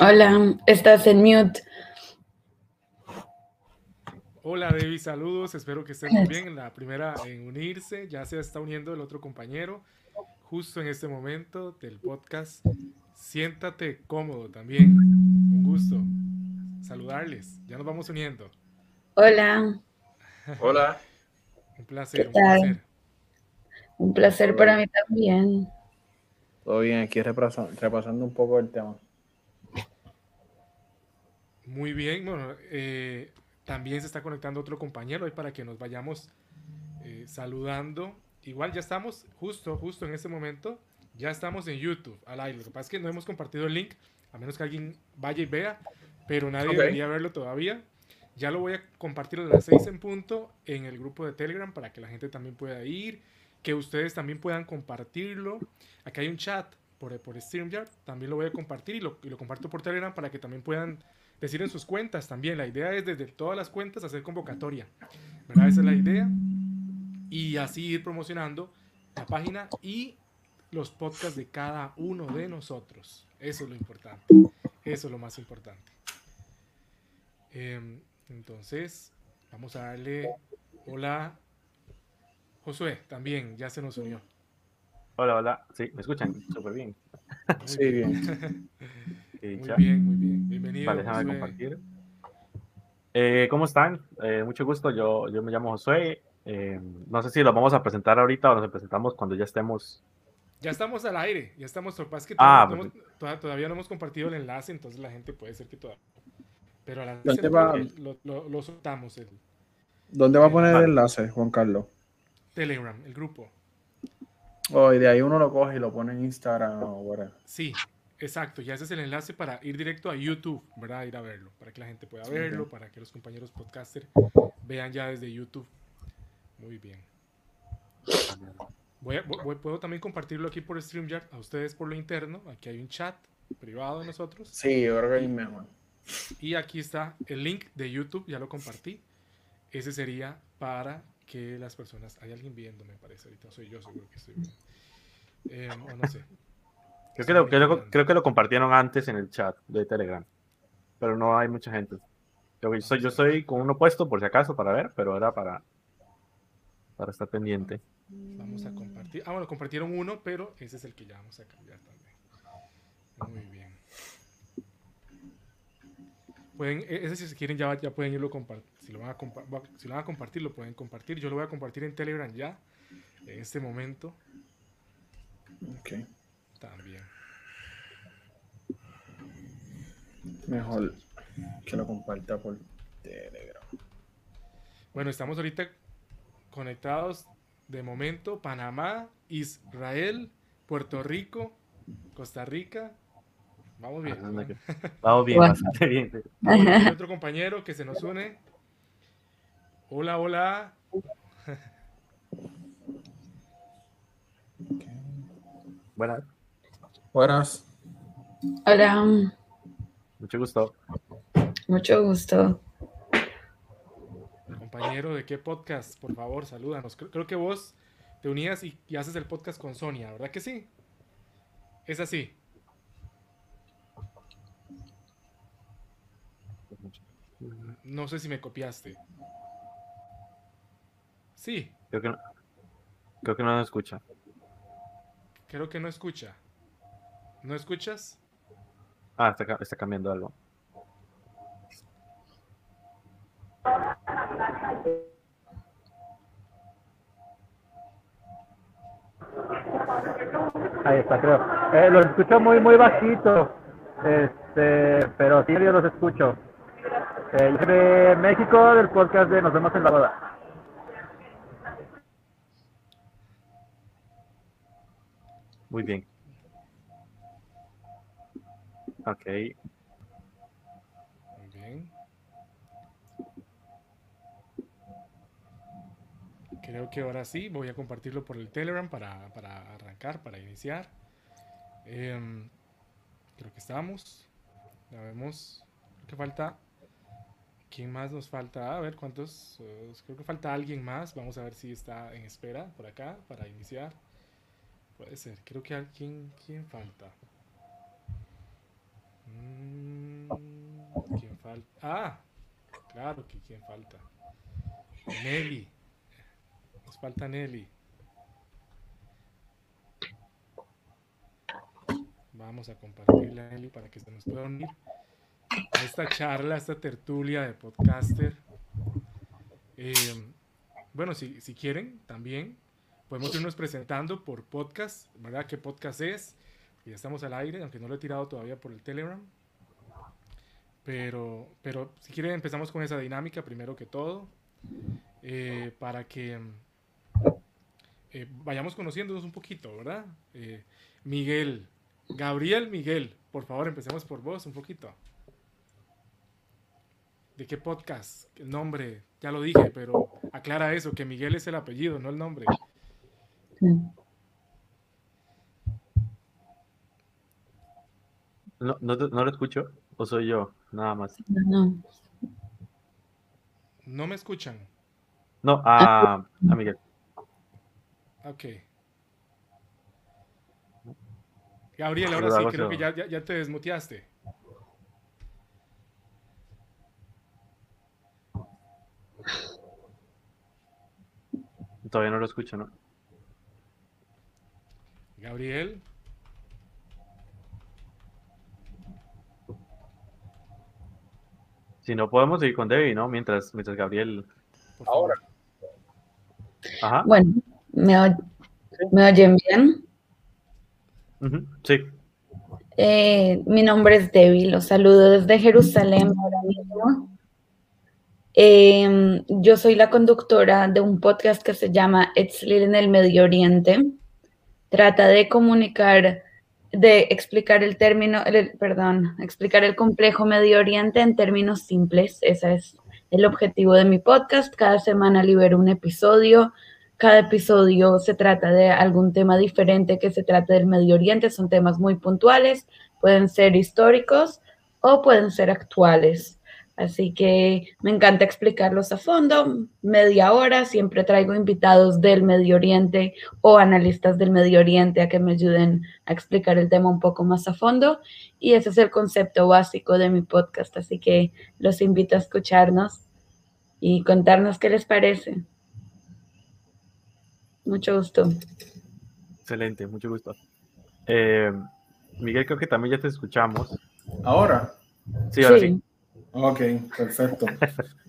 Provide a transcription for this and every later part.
Hola, estás en mute. Hola Debbie, saludos, espero que estén muy bien. La primera en unirse, ya se está uniendo el otro compañero justo en este momento del podcast. Siéntate cómodo también. Un gusto saludarles. Ya nos vamos uniendo. Hola. Hola. un placer, un placer. Un placer para mí también. Todo bien, aquí repasando, un poco el tema. Muy bien, bueno, eh, también se está conectando otro compañero ahí para que nos vayamos eh, saludando. Igual ya estamos, justo, justo en este momento, ya estamos en YouTube al aire. Lo que pasa es que no hemos compartido el link, a menos que alguien vaya y vea, pero nadie debería verlo todavía. Ya lo voy a compartir a las 6 en punto en el grupo de Telegram para que la gente también pueda ir, que ustedes también puedan compartirlo. Aquí hay un chat por, por StreamYard, también lo voy a compartir y lo, y lo comparto por Telegram para que también puedan decir en sus cuentas también. La idea es desde todas las cuentas hacer convocatoria. ¿verdad? Esa es la idea. Y así ir promocionando la página y los podcasts de cada uno de nosotros. Eso es lo importante. Eso es lo más importante. Em, entonces, vamos a darle hola. Josué, también, ya se nos unió. Hola, hola. Sí, ¿me escuchan? Súper bien. sí, bien. muy bien, muy bien. Bienvenido. Vale, déjame compartir. Eh, ¿Cómo están? Eh, mucho gusto. Yo, yo me llamo Josué. Eh, no sé si lo vamos a presentar ahorita o nos presentamos cuando ya estemos. Ya estamos al aire, ya estamos. Lo que ah, todavía, no todavía, no hemos compartido el enlace, entonces la gente puede ser que todavía. Pero la ¿Dónde va? Lo, lo, soltamos. El, ¿Dónde va a poner el enlace, Juan Carlos? Telegram, el grupo. Oh, y de ahí uno lo coge y lo pone en Instagram o whatever. Sí, Exacto, ya ese es el enlace para ir directo a YouTube, ¿verdad? Ir a verlo, para que la gente pueda verlo, para que los compañeros podcaster vean ya desde YouTube. Muy bien. Voy puedo también compartirlo aquí por StreamYard, a ustedes por lo interno. Aquí hay un chat privado de nosotros. Sí, yo creo que mejor. Y aquí está el link de YouTube, ya lo compartí. Ese sería para que las personas. Hay alguien viendo, me parece. Ahorita soy yo, seguro que estoy viendo. Eh, o no sé. Creo que, lo, creo que lo compartieron antes en el chat de Telegram, pero no hay mucha gente. Yo soy, yo soy con uno puesto por si acaso para ver, pero era para, para estar pendiente. Vamos a compartir. Ah, bueno, compartieron uno, pero ese es el que ya vamos a cambiar también. Muy bien. Pueden, e, ese si quieren ya, ya pueden irlo compartir. Si lo, van a si lo van a compartir, lo pueden compartir. Yo lo voy a compartir en Telegram ya, en este momento. Ok. También. Mejor que lo comparta por Telegram. Bueno, estamos ahorita conectados de momento Panamá, Israel, Puerto Rico, Costa Rica. Vamos bien. Vamos bien, bastante bien. Otro compañero que se nos une. Hola, hola. Buenas. Buenas. Hola. Mucho gusto. Mucho gusto. Compañero, ¿de qué podcast? Por favor, salúdanos. Creo, que vos te unías y, haces el podcast con Sonia, ¿verdad que sí? Es así. No sé si me copiaste. Sí. Creo que no, creo que no nos escucha. Creo que no escucha. ¿No escuchas? Ah, está, está cambiando algo. Ahí está, creo. Eh, los escucho muy, muy bajito. Este, pero sí, yo los escucho. Eh, de México, del podcast de Nos vemos en la boda. Muy bien. Ok. Bien. Creo que ahora sí voy a compartirlo por el Telegram para, arrancar, para iniciar. Em, creo que estamos. Ya vemos. Creo que falta. ¿Quién más nos falta? A ver cuántos. Eh, creo que falta alguien más. Vamos a ver si está en espera por acá para iniciar. Puede ser. Creo que alguien. ¿Quién falta? Mm. falta? Ah, claro que quién falta. Nelly. Nos falta Nelly. Vamos a compartirle a Nelly para que se nos pueda unir a esta charla, a esta tertulia de podcaster. Eh, bueno, si, si quieren, también podemos irnos presentando por podcast, ¿verdad? ¿Qué podcast es? Ya estamos al aire, aunque no lo he tirado todavía por el Telegram. Pero, pero si quieren empezamos con esa dinámica primero que todo, eh, para que eh, vayamos conociéndonos un poquito, ¿verdad? Eh, Miguel, Gabriel Miguel, por favor empecemos por vos un poquito. ¿De qué podcast? El nombre, ya lo dije, pero aclara eso, que Miguel es el apellido, no el nombre. No, no, no lo escucho, o soy yo, nada más. No. ¿No me escuchan? No, a, a Miguel. Ok. Gabriel, ahora sí, creo que ya, ya, ya te desmuteaste. Todavía no lo escucho, ¿no? Gabriel. Si no, podemos seguir con Debbie, ¿no? Mientras, mientras Gabriel. Favor. Ajá. Bueno, ¿me, oy- ¿me oyen bien? Sí. Eh, mi nombre es Debbie, los saludo desde Jerusalén ahora mismo. Eh, yo soy la conductora de un podcast que se llama Etzlil en el Medio Oriente. Trata de comunicar, de explicar el término, el- perdón, explicar el complejo Medio Oriente en términos simples. Ese es el objetivo de mi podcast. Cada semana libero un episodio. Cada episodio se trata de algún tema diferente que se trate del Medio Oriente. Son temas muy puntuales, pueden ser históricos o pueden ser actuales. Así que me encanta explicarlos a fondo. Media hora, siempre traigo invitados del Medio Oriente o analistas del Medio Oriente a que me ayuden a explicar el tema un poco más a fondo. Y ese es el concepto básico de mi podcast. Así que los invito a escucharnos y contarnos qué les parece. Mucho gusto. Excelente, mucho gusto. Eh, Miguel, creo que también ya te escuchamos. Ahora. Sí, ahora sí. Ok, perfecto.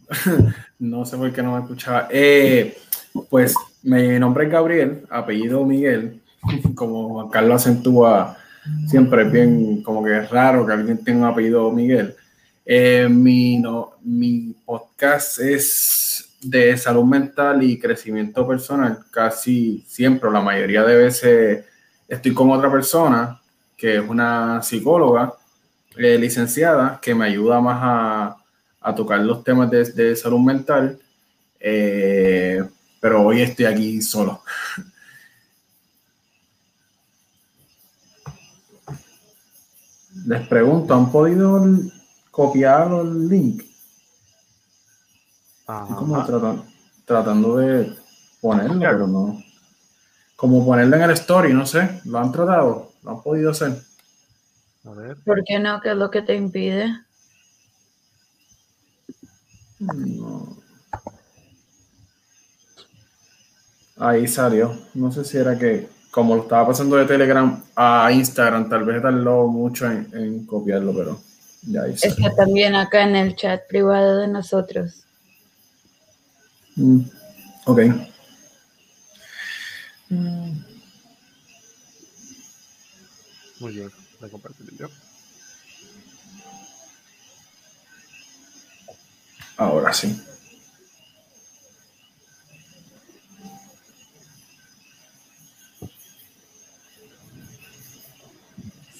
no sé por qué no me escuchaba. Eh, pues mi nombre es Gabriel, apellido Miguel. Como Juan Carlos acentúa, siempre es bien como que es raro que alguien tenga un apellido Miguel. Eh, mi, no, mi podcast es de salud mental y crecimiento personal. Casi siempre, la mayoría de veces, estoy con otra persona que es una psicóloga eh, licenciada que me ayuda más a, a tocar los temas de, de salud mental. Eh, pero hoy estoy aquí solo. Les pregunto, ¿han podido copiar el link? Como Ajá. tratan- tratando de ponerlo, pero no. Como ponerlo en el story, no sé. ¿Lo han tratado? ¿Lo han podido hacer? A ver. ¿Por qué no? ¿Qué es lo que te impide? No. Ahí salió. No sé si era que, como lo estaba pasando de Telegram a Instagram, tal vez tardó mucho en, en copiarlo, pero ya ahí salió. Está también acá en el chat privado de nosotros. Mm, Ok. Mm, Muy bien. Voy a compartir el video. Ahora sí.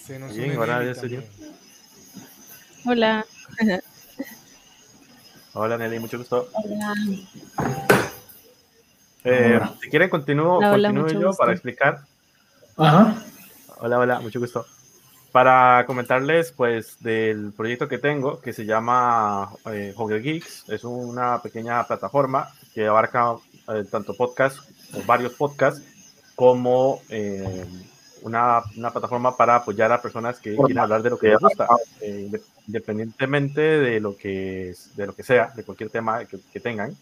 Se nos Bien, Nelly ya soy yo. Hola. Hola Nelly, mucho gusto. Hola. Eh, Hola. si quieren, continúo, Hola, hola, continúo mucho yo gusto. para explicar. Ajá. Hola, hola, mucho gusto. Para comentarles, pues, del proyecto que tengo, que se llama eh, Hogger Geeks. Es una pequeña plataforma que abarca eh, tanto podcast, o varios podcasts, como eh, una, una, plataforma para apoyar a personas que quieren hablar de lo que les gusta, eh, independientemente de lo que, de lo que sea, de cualquier tema que, que, tengan.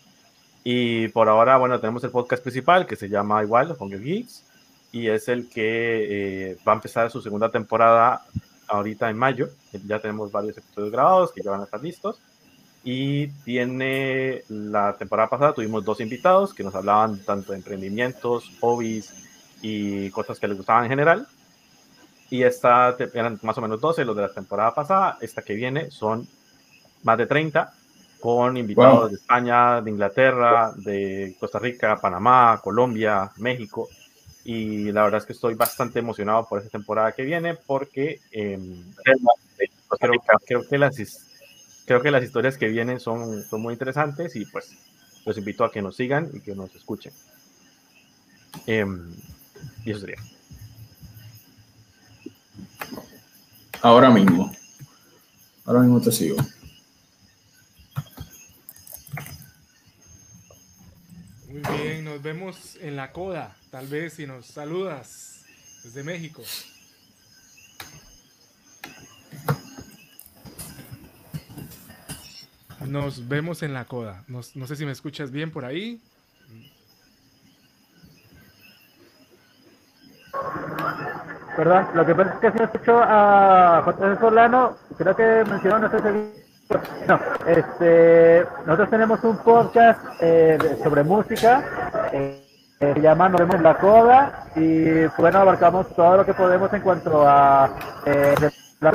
Y por ahora, bueno, tenemos el podcast principal que se llama igual, Hunger Geeks, y es el que eh, va a empezar su segunda temporada ahorita en mayo. Ya tenemos varios episodios grabados que ya van a estar listos. Y tiene la temporada pasada tuvimos dos invitados que nos hablaban tanto de emprendimientos, hobbies y cosas que les gustaban en general. Y esta eran más o menos 12 los de la temporada pasada. Esta que viene son más de 30 con invitados de España, de Inglaterra, de Costa Rica, Panamá, Colombia, México. Y la verdad es que estoy bastante emocionado por esta temporada que viene porque eh, creo, creo, que las, creo que las historias que vienen son, son muy interesantes y pues los invito a que nos sigan y que nos escuchen. Eh, y eso sería. Ahora mismo. Ahora mismo te sigo. Muy bien, nos vemos en la coda. Tal vez si nos saludas desde México. Nos vemos en la coda. no sé si me escuchas bien por ahí. Perdón, lo que pasa es que si escucho a José Solano, creo que mencionó, no sé si... No, este, nosotros tenemos un podcast eh, sobre música, eh, se llama Nos vemos en la coda y bueno, abarcamos todo lo que podemos en cuanto a eh,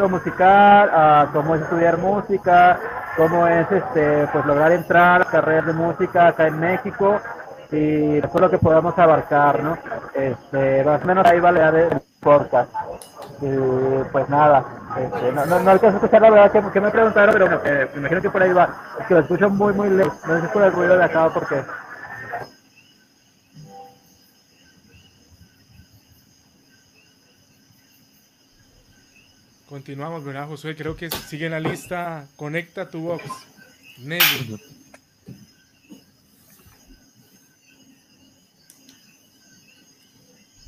musical, a cómo es estudiar música, cómo es este, pues lograr entrar a carreras de música acá en México y todo lo que podamos abarcar, ¿no? Este, más o menos ahí va la de podcast. Y pues nada, este, no, no, no, alcanzo a escuchar la verdad que, que me preguntaron, pero eh, me imagino que por ahí va. Es que lo escucho muy, muy lejos. No sé si por el ruido de acá porque. Continuamos, ¿verdad, Josué? Creo que sigue en la lista Conecta tu Box. Nelly.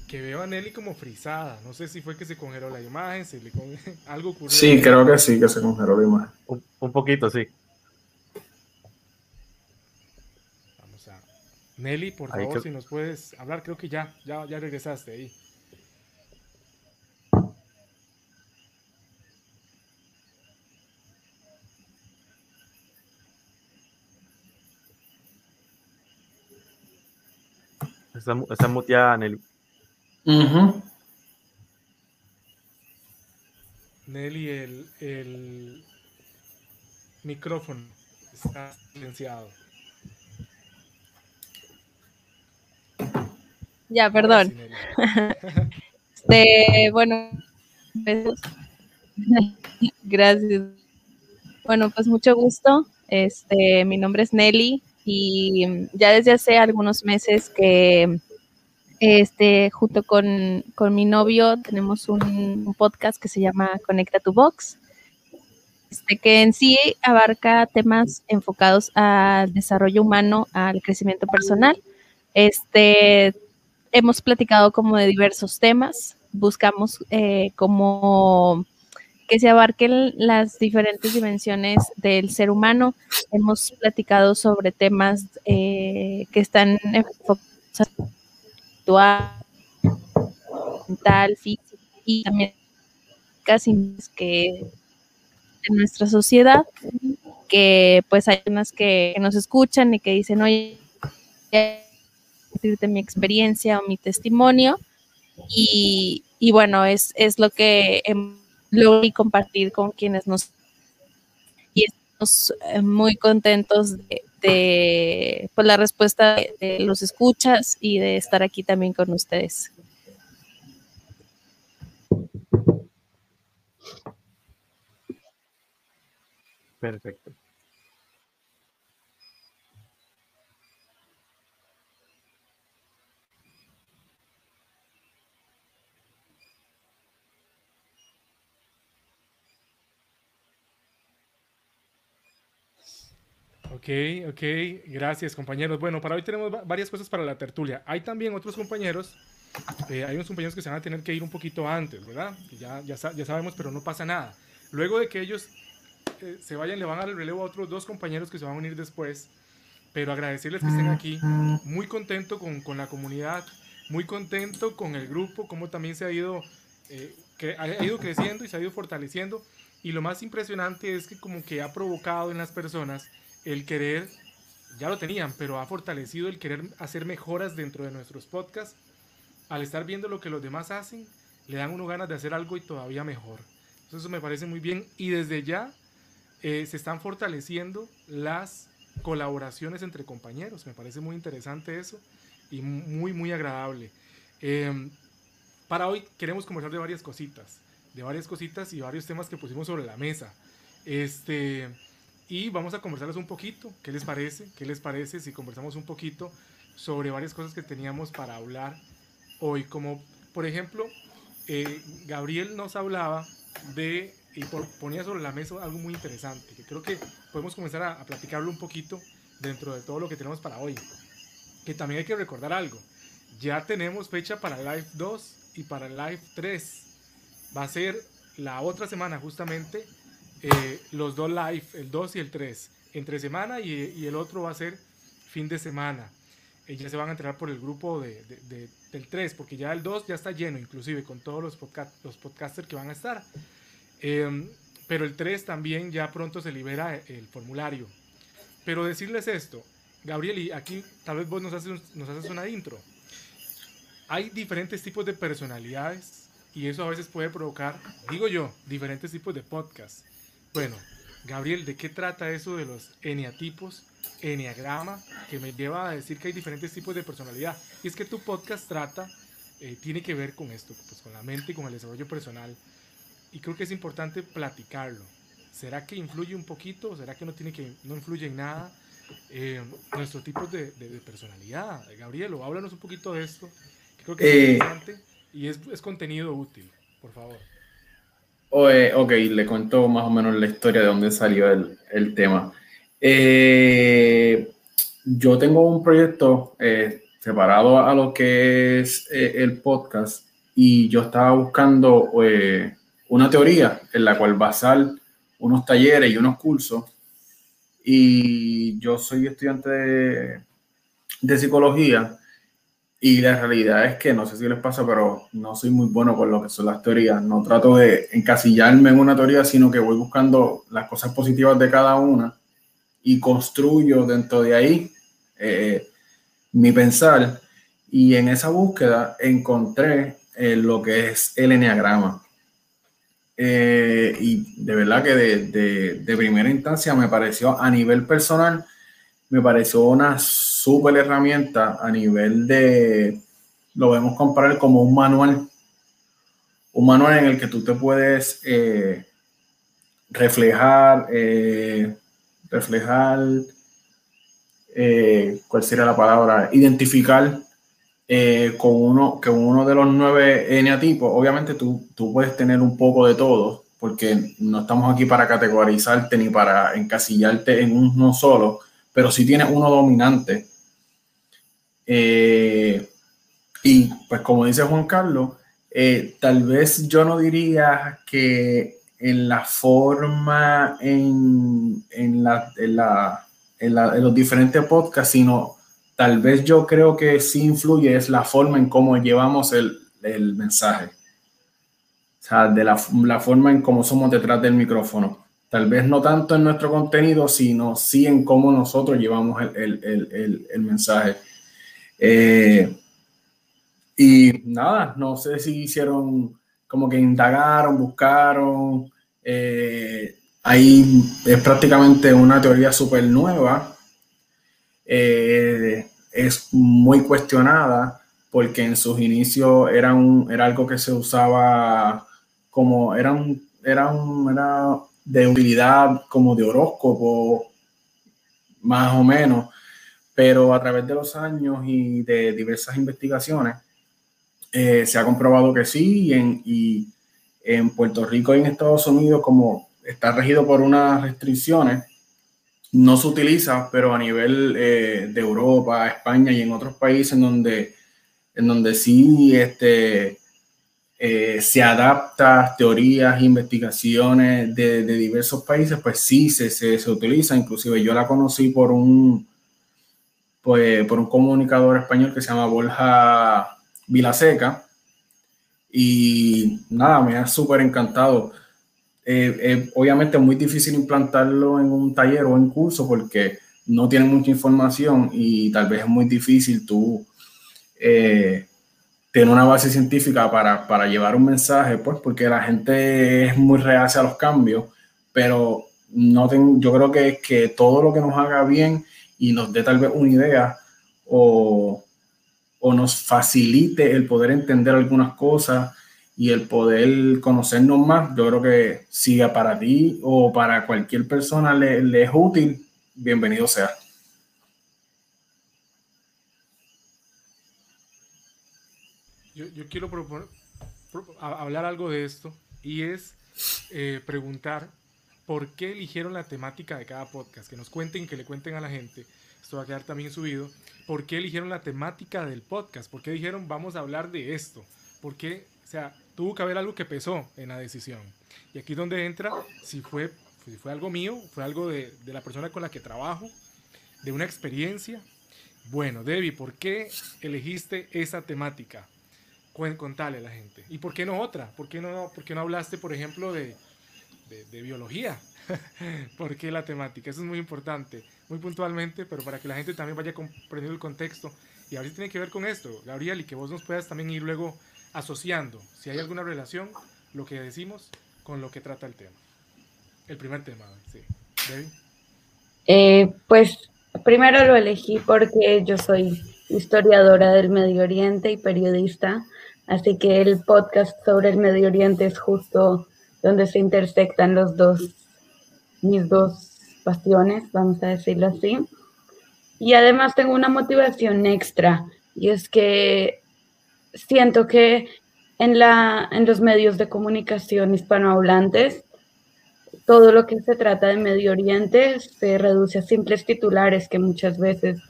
que veo a Nelly como frisada. No sé si fue que se congeló la imagen, si le con... algo ocurrió. Sí, creo que sí, que se congeló la imagen. Un, un, poquito, sí. Vamos a. Nelly, por favor, que... si nos puedes hablar, creo que ya, ya, ya regresaste ahí. Está, está muteada, Nelly. Uh Nelly, el, el micrófono está silenciado. Ya, perdón. este, bueno, pues, gracias. Bueno, pues mucho gusto. Este, mi nombre es Nelly y ya desde hace algunos meses que este, junto con, con mi novio tenemos un, podcast que se llama Conecta tu Box, este, que en sí abarca temas enfocados al desarrollo humano, al crecimiento personal. Este, hemos platicado como de diversos temas, buscamos eh, como que se abarquen las diferentes dimensiones del ser humano. Hemos platicado sobre temas eh, que están enfocados mental, físico y también casi que en nuestra sociedad, que pues hay unas que, nos escuchan y que dicen, oye, decirte mi experiencia o mi testimonio y, y bueno, es, es lo que logro compartir con quienes nos y estamos eh, muy contentos de, de pues, la respuesta de, los escuchas y de estar aquí también con ustedes. Perfecto. Ok, ok, gracias compañeros. Bueno, para hoy tenemos varias cosas para la tertulia. Hay también otros compañeros eh, hay unos compañeros que se van a tener que ir un poquito antes, ¿verdad? Ya, ya, ya sabemos, pero no pasa nada. Luego de que ellos eh, se vayan, le van a dar el relevo a otros dos compañeros que se van a unir después. Pero agradecerles que estén aquí. Muy contento con, con la comunidad, muy contento con el grupo, como también se ha ido, eh, ha ido creciendo y se ha ido fortaleciendo. Y lo más impresionante es que como que ha provocado en las personas el querer, ya lo tenían, pero ha fortalecido el querer hacer mejoras dentro de nuestros podcasts. Al estar viendo lo que los demás hacen, le dan uno ganas de hacer algo y todavía mejor. Entonces eso me parece muy bien. Y desde ya eh, se están fortaleciendo las colaboraciones entre compañeros. Me parece muy interesante eso y muy, muy agradable. Em, para hoy queremos conversar de varias cositas, de varias cositas y varios temas que pusimos sobre la mesa. Este, y vamos a conversarles un poquito, ¿qué les parece? ¿Qué les parece si conversamos un poquito sobre varias cosas que teníamos para hablar hoy? Como por ejemplo, eh, Gabriel nos hablaba de, y ponía sobre la mesa algo muy interesante, que creo que podemos comenzar a, a platicarlo un poquito dentro de todo lo que tenemos para hoy. Que también hay que recordar algo, ya tenemos fecha para Live 2 y para Live 3. Va a ser la otra semana justamente eh, los dos live, el 2 y el 3, entre semana y, y el otro va a ser fin de semana. Eh, ya se van a entrar por el grupo de, de, del 3, porque ya el 2 ya está lleno, inclusive con todos los, podcast, los podcasters que van a estar. Eh, pero el 3 también ya pronto se libera el formulario. Pero decirles esto, Gabriel, y aquí tal vez vos nos haces, nos haces una intro. Hay diferentes tipos de personalidades y eso a veces puede provocar, digo yo, diferentes tipos de podcasts. Bueno, Gabriel, ¿de qué trata eso de los eneatipos, eneagrama, que me lleva a decir que hay diferentes tipos de personalidad? Y es que tu podcast trata, eh, tiene que ver con esto, pues con la mente y con el desarrollo personal. Y creo que es importante platicarlo. ¿Será que influye un poquito será que no, tiene que, no influye en nada? Eh, nuestro tipo de, de, de, personalidad. Gabriel, háblanos un poquito de esto. Creo que es eh, interesante y es, es contenido útil, por favor. Ok, le cuento más o menos la historia de dónde salió el, el tema. Eh, yo tengo un proyecto eh, separado a lo que es eh, el podcast y yo estaba buscando eh, una teoría en la cual basar unos talleres y unos cursos. Y yo soy estudiante de, de psicología y la realidad es que no sé si les pasa, pero no soy muy bueno con lo que son las teorías. No trato de encasillarme en una teoría, sino que voy buscando las cosas positivas de cada una y construyo dentro de ahí eh, mi pensar. Y en esa búsqueda encontré eh, lo que es el enneagrama. Eh, y de verdad que de, de, de primera instancia me pareció a nivel personal, me pareció una súper herramienta a nivel de, lo vemos comparar como un manual, un manual en el que tú te puedes eh, reflejar, eh, reflejar, eh, ¿cuál sería la palabra? Identificar eh, con, uno, que uno de los nueve eneatipos, obviamente tú, tú puedes tener un poco de todo, porque no estamos aquí para categorizarte ni para encasillarte en uno solo, pero si tienes uno dominante eh, y pues como dice Juan Carlos, eh, tal vez yo no diría que en la forma, en, en, la, en, la, en, la, en los diferentes podcasts, sino tal vez yo creo que sí influye es la forma en cómo llevamos el, el mensaje. O sea, de la, la, forma en cómo somos detrás del micrófono. Tal vez no tanto en nuestro contenido, sino sí en cómo nosotros llevamos el, el, el, el mensaje. Eh, y nada, no sé si hicieron como que indagaron, buscaron. Eh, ahí es prácticamente una teoría súper nueva. Eh, es muy cuestionada porque en sus inicios era, un, era algo que se usaba como, era, un, era, de utilidad como de horóscopo, más o menos. Pero a través de los años y de diversas investigaciones eh, se ha comprobado que sí, y en, Puerto Rico y en Estados Unidos, como está regido por unas restricciones, no se utiliza, pero a nivel eh, de Europa, España y en otros países en donde en donde sí este, eh, se adapta teorías, investigaciones de, diversos países, pues sí se, se, se, utiliza. Inclusive yo la conocí por un, pues, por un comunicador español que se llama Borja Vilaseca. Y nada, me ha súper encantado. Eh, eh, obviamente es muy difícil implantarlo en un taller o en curso porque no tienen mucha información y tal vez es muy difícil tú tener una base científica para, para, llevar un mensaje, pues porque la gente es muy reacia a los cambios, pero no yo creo que, que todo lo que nos haga bien y nos dé tal vez una idea o, o nos facilite el poder entender algunas cosas y el poder conocernos más, yo creo que siga para ti o para cualquier persona le es útil, bienvenido sea. Yo, quiero proponer, hablar algo de esto y es eh, preguntar por qué eligieron la temática de cada podcast, que nos cuenten, que le cuenten a la gente, esto va a quedar también subido, por qué eligieron la temática del podcast, por qué dijeron vamos a hablar de esto, por qué, o sea, tuvo que haber algo que pesó en la decisión. Y aquí es donde entra si fue, si fue algo mío, fue algo de, de la persona con la que trabajo, de una experiencia. Bueno, Debbie, ¿por qué elegiste esa temática? Contale a la gente. ¿Y por qué no otra? ¿Por qué no, por qué no hablaste, por ejemplo, de, biología? ¿Por qué la temática? Eso es muy importante, muy puntualmente, pero para que la gente también vaya comprendiendo el contexto. Y ahora tiene que ver con esto, Gabriel, y que vos nos puedas también ir luego asociando, si hay alguna relación, lo que decimos con lo que trata el tema. El primer tema, sí. Eh, pues primero lo elegí porque yo soy historiadora del Medio Oriente y periodista, así que el podcast sobre el Medio Oriente es justo donde se intersectan los dos, mis dos pasiones, vamos a decirlo así. Y además tengo una motivación extra, y es que siento que en, la, en los medios de comunicación hispanohablantes, todo lo que se trata de Medio Oriente se reduce a simples titulares que muchas veces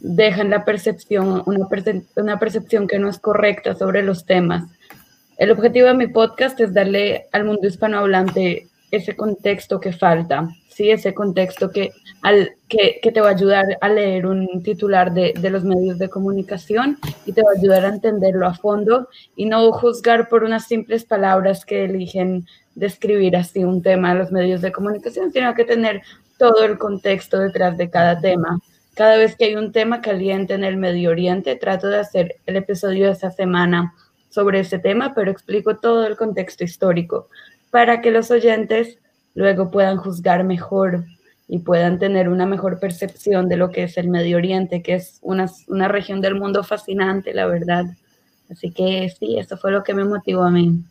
dejan la percepción, una, una percepción que no es correcta sobre los temas. El objetivo de mi podcast es darle al mundo hispanohablante ese contexto que falta, ¿sí? ese contexto que, al, que, que, te va a ayudar a leer un titular de, de, los medios de comunicación y te va a ayudar a entenderlo a fondo y no juzgar por unas simples palabras que eligen describir así un tema de los medios de comunicación, sino que tener todo el contexto detrás de cada tema. Cada vez que hay un tema caliente en el Medio Oriente, trato de hacer el episodio de esa semana sobre ese tema, pero explico todo el contexto histórico para que los oyentes luego puedan juzgar mejor y puedan tener una mejor percepción de lo que es el Medio Oriente, que es una, una región del mundo fascinante, la verdad. Así que sí, eso fue lo que me motivó a mí.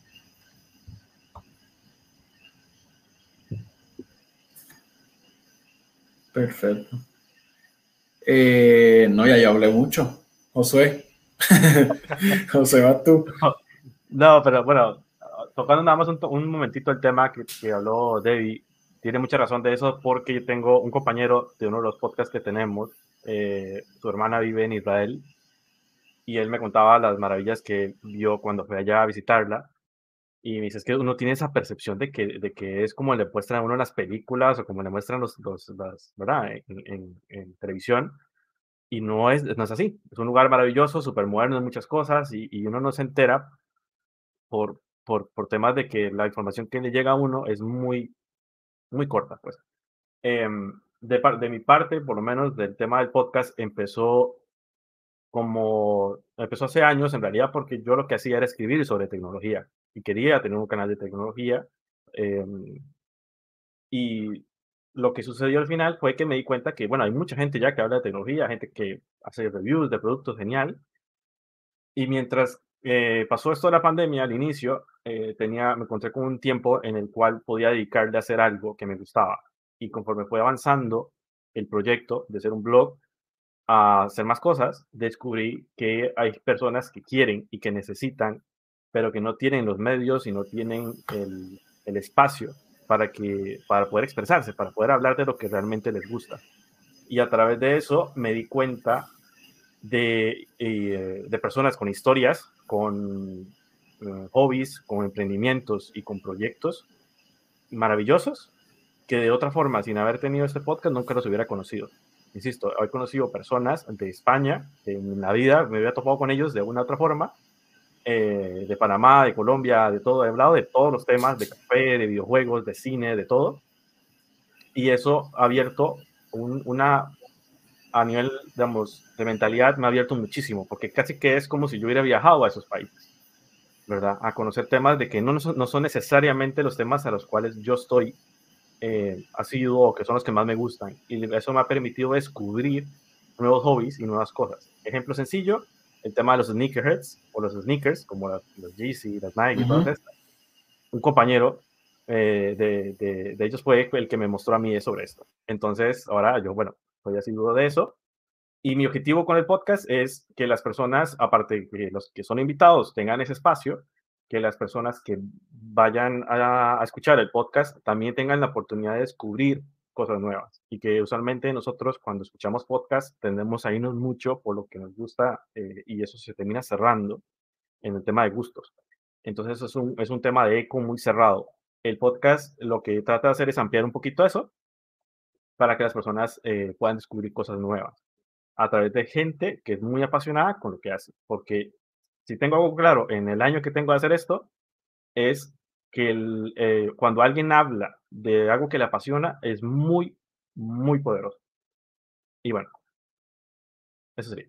Perfecto. Eh, no, ya yo hablé mucho. Josué. José, vas tú. No, pero bueno, tocando nada más un, un momentito el tema que, que, habló Debbie, tiene mucha razón de eso porque yo tengo un compañero de uno de los podcasts que tenemos, eh, su hermana vive en Israel y él me contaba las maravillas que vio cuando fue allá a visitarla y me dice, es que uno tiene esa percepción de que, de que es como le muestran a uno las películas o como le muestran los, los las, ¿verdad? En, en, en, televisión. Y no es, no es así. Es un lugar maravilloso, súper moderno en muchas cosas y, y, uno no se entera por, por, por temas de que la información que le llega a uno es muy, muy corta. Pues. Eh, de, de mi parte, por lo menos del tema del podcast, empezó como, empezó hace años en realidad porque yo lo que hacía era escribir sobre tecnología y quería tener un canal de tecnología. Eh, y lo que sucedió al final fue que me di cuenta que, bueno, hay mucha gente ya que habla de tecnología, gente que hace reviews de productos, genial. Y mientras eh, pasó esto de la pandemia al inicio, eh, tenía, me encontré con un tiempo en el cual podía dedicarle a hacer algo que me gustaba. Y conforme fue avanzando el proyecto de ser un blog, a hacer más cosas, descubrí que hay personas que quieren y que necesitan pero que no tienen los medios y no tienen el, el espacio para, que, para poder expresarse, para poder hablar de lo que realmente les gusta. Y a través de eso me di cuenta de, eh, de personas con historias, con eh, hobbies, con emprendimientos y con proyectos maravillosos que de otra forma, sin haber tenido este podcast, nunca los hubiera conocido. Insisto, he conocido personas de España, en la vida me había topado con ellos de una u otra forma, eh, de Panamá, de Colombia, de todo, he hablado de todos los temas, de café, de videojuegos, de cine, de todo. Y eso ha abierto una, a nivel, digamos, de mentalidad, me ha abierto muchísimo, porque casi que es como si yo hubiera viajado a esos países, ¿verdad? A conocer temas de que no, no son necesariamente los temas a los cuales yo estoy eh, sido que son los que más me gustan. Y eso me ha permitido descubrir nuevos hobbies y nuevas cosas. Ejemplo sencillo, el tema de los sneakerheads o los sneakers, como los Yeezy, las Nike, Un compañero eh, de, de, ellos fue el que me mostró a mí sobre esto. Entonces, ahora yo, bueno, soy asiduo de eso. Y mi objetivo con el podcast es que las personas, aparte de los que son invitados, tengan ese espacio, que las personas que vayan a, escuchar el podcast también tengan la oportunidad de descubrir cosas nuevas y que usualmente nosotros cuando escuchamos podcast tendemos a irnos mucho por lo que nos gusta eh, y eso se termina cerrando en el tema de gustos. Entonces es un, es un tema de eco muy cerrado. El podcast lo que trata de hacer es ampliar un poquito eso para que las personas eh, puedan descubrir cosas nuevas a través de gente que es muy apasionada con lo que hace, porque si tengo algo claro en el año que tengo de hacer esto, es que el, eh, cuando alguien habla de algo que le apasiona, es muy, muy poderoso. Y bueno, eso sería.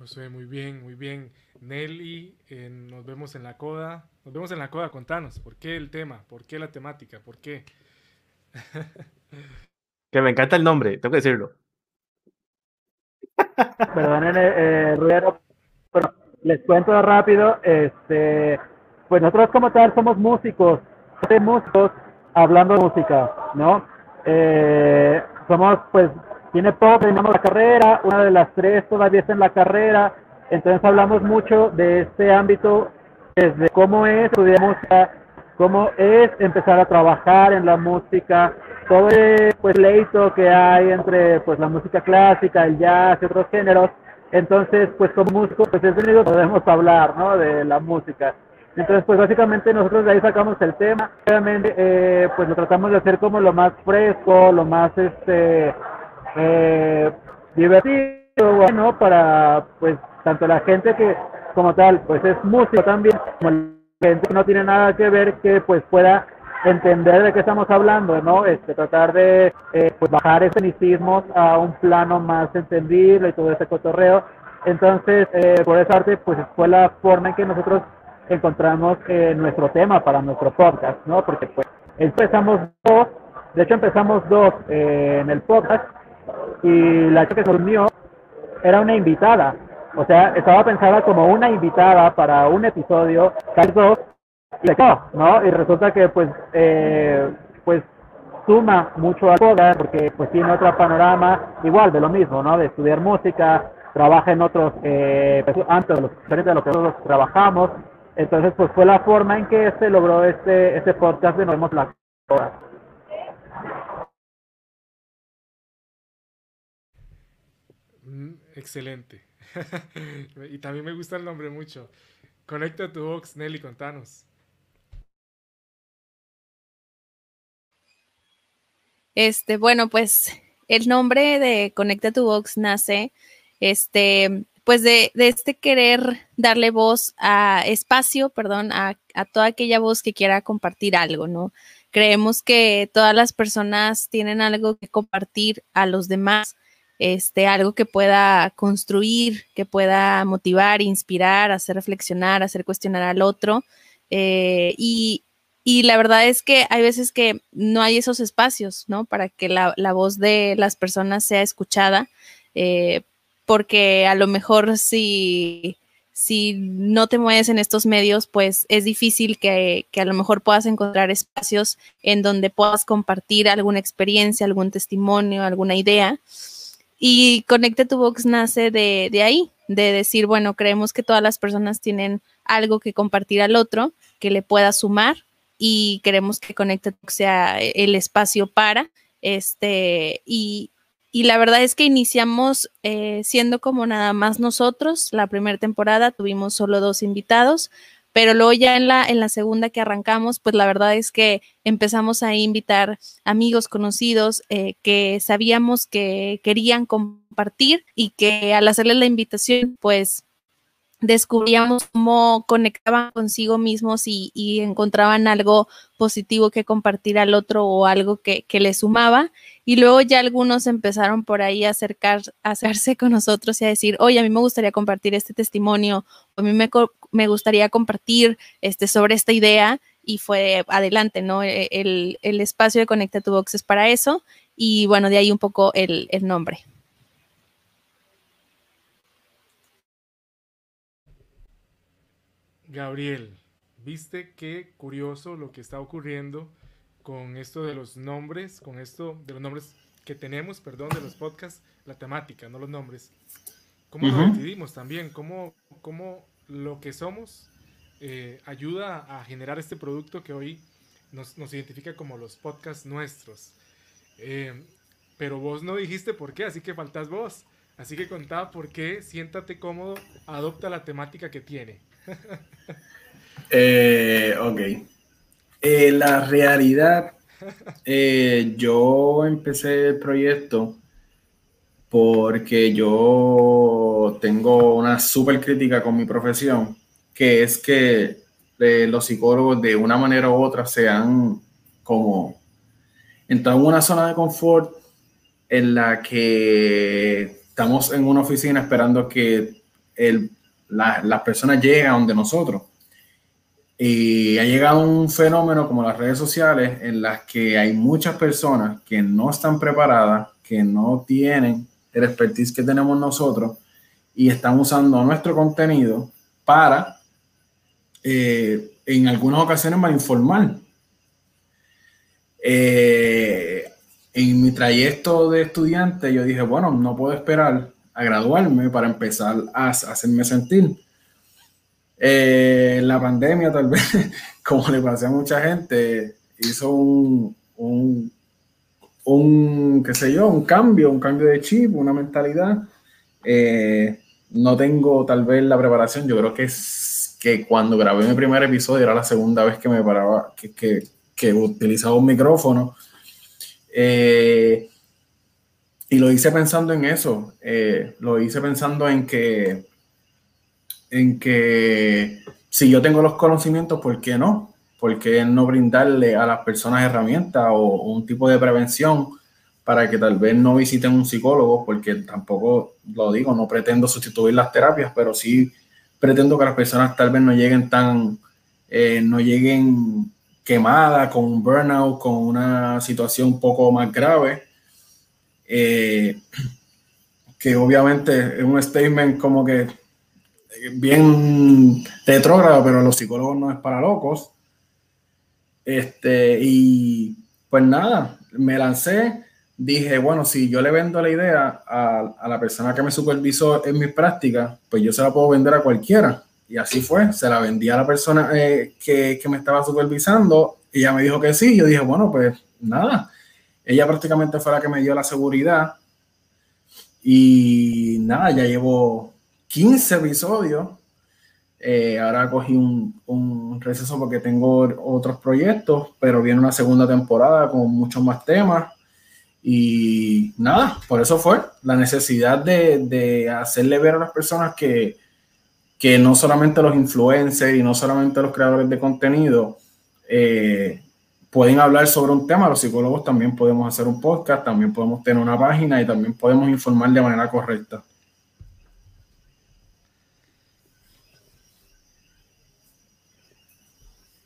José, muy bien, muy bien. Nelly, eh, nos vemos en la coda. Nos vemos en la coda, contanos, ¿por qué el tema? ¿Por qué la temática? ¿Por qué? que me encanta el nombre, tengo que decirlo. Perdonen, eh, eh, Ruero, pero les cuento rápido, este, pues nosotros como tal somos músicos, músicos hablando de música, ¿no? Eh, somos, pues, tiene pop, tenemos la carrera, una de las tres todavía está en la carrera, entonces hablamos mucho de este ámbito, desde cómo es estudiar música, cómo es empezar a trabajar en la música, todo el pues, leito que hay entre pues, la música clásica, el jazz y otros géneros. Entonces, pues como músicos, pues es podemos hablar, ¿no? De la música. Entonces, pues básicamente nosotros de ahí sacamos el tema. Obviamente, eh, pues lo tratamos de hacer como lo más fresco, lo más, este, eh, divertido, bueno, para, pues, tanto la gente que, como tal, pues es músico también, como la gente que no tiene nada que ver, que pues pueda entender de qué estamos hablando, ¿no? Este, tratar de eh, pues bajar escenicismos a un plano más entendible y todo ese cotorreo. Entonces, eh, por esa parte, pues fue la forma en que nosotros encontramos eh, nuestro tema para nuestro podcast, ¿no? Porque pues empezamos dos, de hecho empezamos dos en el podcast y la chica que unió era una invitada, o sea, estaba pensada como una invitada para un episodio, tal dos, ¿no? Y resulta que pues eh, pues suma mucho a todas porque pues tiene otro panorama igual de lo mismo, ¿no? De estudiar música, trabaja en otros eh, antes de los diferentes de lo que nosotros trabajamos. Entonces pues fue la forma en que se logró este este podcast de No vemos la Excelente. y también me gusta el nombre mucho. Conecta tu box, Nelly, contanos. Este, bueno, pues el nombre de Conecta tu Box nace, este, pues de, este querer darle voz a espacio, perdón, a, toda aquella voz que quiera compartir algo, ¿no? Creemos que todas las personas tienen algo que compartir a los demás, este, algo que pueda construir, que pueda motivar, inspirar, hacer reflexionar, hacer cuestionar al otro. Eh, y, y la verdad es que hay veces que no hay esos espacios, ¿no? Para que la, voz de las personas sea escuchada, eh, porque a lo mejor si, si no te mueves en estos medios, pues es difícil que, a lo mejor puedas encontrar espacios en donde puedas compartir alguna experiencia, algún testimonio, alguna idea. Y Conecte tu Box nace de, de ahí, de decir, bueno, creemos que todas las personas tienen algo que compartir al otro, que le pueda sumar y queremos que Connected sea el espacio para Este, y, y la verdad es que iniciamos eh, siendo como nada más nosotros. La primera temporada tuvimos solo dos invitados, pero luego ya en la, en la segunda que arrancamos, pues la verdad es que empezamos a invitar amigos conocidos eh, que sabíamos que querían compartir y que al hacerles la invitación, pues descubríamos cómo conectaban consigo mismos y, encontraban algo positivo que compartir al otro o algo que, que les sumaba. Y luego ya algunos empezaron por ahí a, acercar, a acercarse con nosotros y a decir, oye, a mí me gustaría compartir este testimonio, a mí me, me gustaría compartir este, sobre esta idea. Y fue adelante, ¿no? E, el, el espacio de Conecta tu Box es para eso. Y bueno, de ahí un poco el nombre. Gabriel, ¿viste qué curioso lo que está ocurriendo con esto de los nombres, con esto de los nombres que tenemos, perdón, de los podcasts, la temática, no los nombres? ¿Cómo lo decidimos también? ¿Cómo, cómo lo que somos eh, ayuda a generar este producto que hoy nos, identifica como los podcasts nuestros? Eh, pero vos no dijiste por qué, así que faltas vos. Así que contaba por qué, siéntate cómodo, adopta la temática que tiene. Eh, ok. Eh, la realidad, eh, yo empecé el proyecto porque yo tengo una súper crítica con mi profesión, que es que los psicólogos de una manera u otra sean como entrado en una zona de confort en la que estamos en una oficina esperando que el las personas llegan donde nosotros. Y ha llegado un fenómeno como las redes sociales en las que hay muchas personas que no están preparadas, que no tienen el expertise que tenemos nosotros y están usando nuestro contenido para, eh, en algunas ocasiones, para informar. Eh, en mi trayecto de estudiante, yo dije, bueno, no puedo esperar a graduarme para empezar a, hacerme sentir. Eh, la pandemia, tal vez, como le pasé a mucha gente, hizo un, un, qué sé yo, un cambio, un cambio de chip, una mentalidad. Eh, no tengo tal vez la preparación, yo creo que es que cuando grabé mi primer episodio era la segunda vez que me paraba, que, que, que utilizaba un micrófono. Eh, y lo hice pensando en eso, eh, lo hice pensando en que, en que si yo tengo los conocimientos, ¿por qué no? ¿Por qué no brindarle a las personas herramientas o, un tipo de prevención para que tal vez no visiten un psicólogo? Porque tampoco, lo digo, no pretendo sustituir las terapias, pero sí pretendo que las personas tal vez no lleguen tan, eh, no lleguen quemadas, con un burnout, con una situación un poco más grave eh, que obviamente es un statement como que bien retrógrado, pero los psicólogos no es para locos. Este, y pues nada, me lancé, dije, bueno, si yo le vendo la idea a, la persona que me supervisó en mis prácticas, pues yo se la puedo vender a cualquiera. Y así fue, se la vendí a la persona eh, que, que, me estaba supervisando, y ella me dijo que sí, yo dije, bueno, pues nada, ella prácticamente fue la que me dio la seguridad. Y nada, ya llevo 15 episodios. Eh, ahora cogí un, un, receso porque tengo otros proyectos, pero viene una segunda temporada con muchos más temas. Y nada, por eso fue la necesidad de, de hacerle ver a las personas que, que no solamente los influencers y no solamente los creadores de contenido eh, pueden hablar sobre un tema, los psicólogos también podemos hacer un podcast, también podemos tener una página y también podemos informar de manera correcta.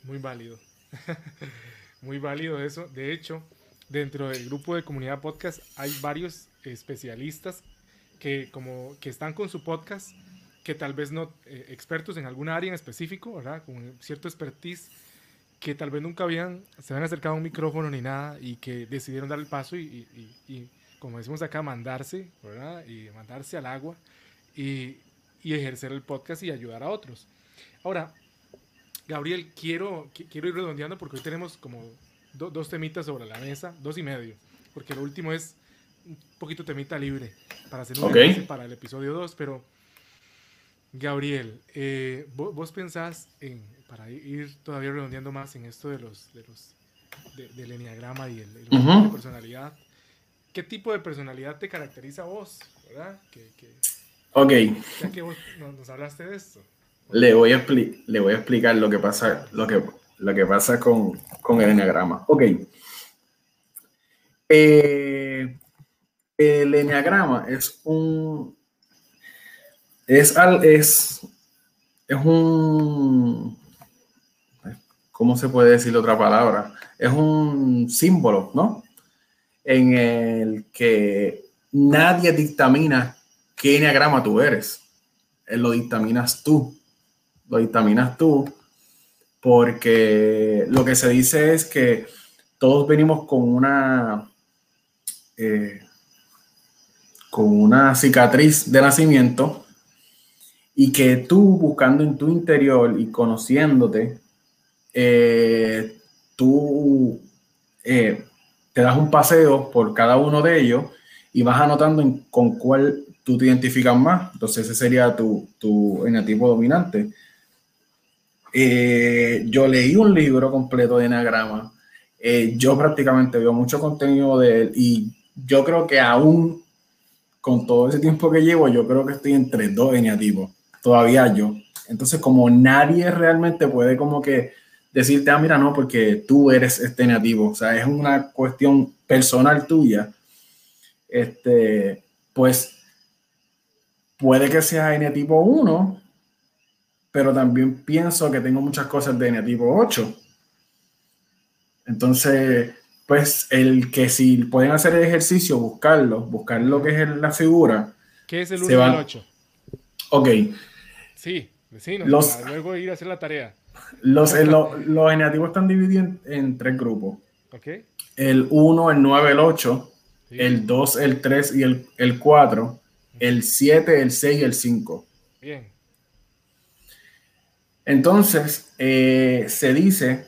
Muy válido. Muy válido eso. De hecho, dentro del grupo de comunidad podcast hay varios especialistas que como que están con su podcast, que tal vez no eh, expertos en alguna área en específico, ¿verdad? Con cierto expertise que tal vez nunca habían, se habían acercado a un micrófono ni nada y que decidieron dar el paso y, y, como decimos acá, mandarse, ¿verdad? Y mandarse al agua y, y, ejercer el podcast y ayudar a otros. Ahora, Gabriel, quiero, quiero ir redondeando porque hoy tenemos como dos temitas sobre la mesa, dos y medio. porque lo último es un poquito temita libre para hacer un Ok. enlace para el episodio 2, pero Gabriel, eh, ¿vo- ¿vos, pensás en, para ir todavía redondeando más en esto de los, de los de- del enneagrama y el, el de personalidad, ¿qué tipo de personalidad te caracteriza a vos? ¿Verdad? Que, que, Ok, ya que vos nos, hablaste de esto. le voy a, le voy a explicar lo que pasa, lo que, lo que pasa con, con el enneagrama. Ok. Eh, el enneagrama es un. Es, al, es, es un. ¿Cómo se puede decir otra palabra? Es un símbolo, ¿no? En el que nadie dictamina qué enneagrama tú eres. Lo dictaminas tú. Lo dictaminas tú porque lo que se dice es que todos venimos con una eh, con una cicatriz de nacimiento y que tú buscando en tu interior y conociéndote, eh, tú eh, te das un paseo por cada uno de ellos y vas anotando en- con cuál tú te identificas más. Entonces ese sería tu, tu eneatipo dominante. Eh, yo leí un libro completo de enagrama. Yo prácticamente veo mucho contenido de él y yo creo que aún con todo ese tiempo que llevo, yo creo que estoy entre dos eneatipos, todavía yo. Entonces, como nadie realmente puede como que decirte, ah, mira, no, porque tú eres este eneatipo, o sea, es una cuestión personal tuya, este, pues puede que sea eneatipo 1, pero también pienso que tengo muchas cosas de eneatipo 8. Entonces, pues el que si pueden hacer el ejercicio, buscarlo, buscar lo que es la figura. ¿Qué es el Se 1 y el 8? Ok, Sí, vecinos, Los- para luego ir a hacer la tarea. Los, eh, lo- los están divididos en, en tres grupos. El 1, el 9, el 8, Sí. el 2, el 3 y el, el 4, el 7, el 6 y el 5. Bien. Entonces, eh, se dice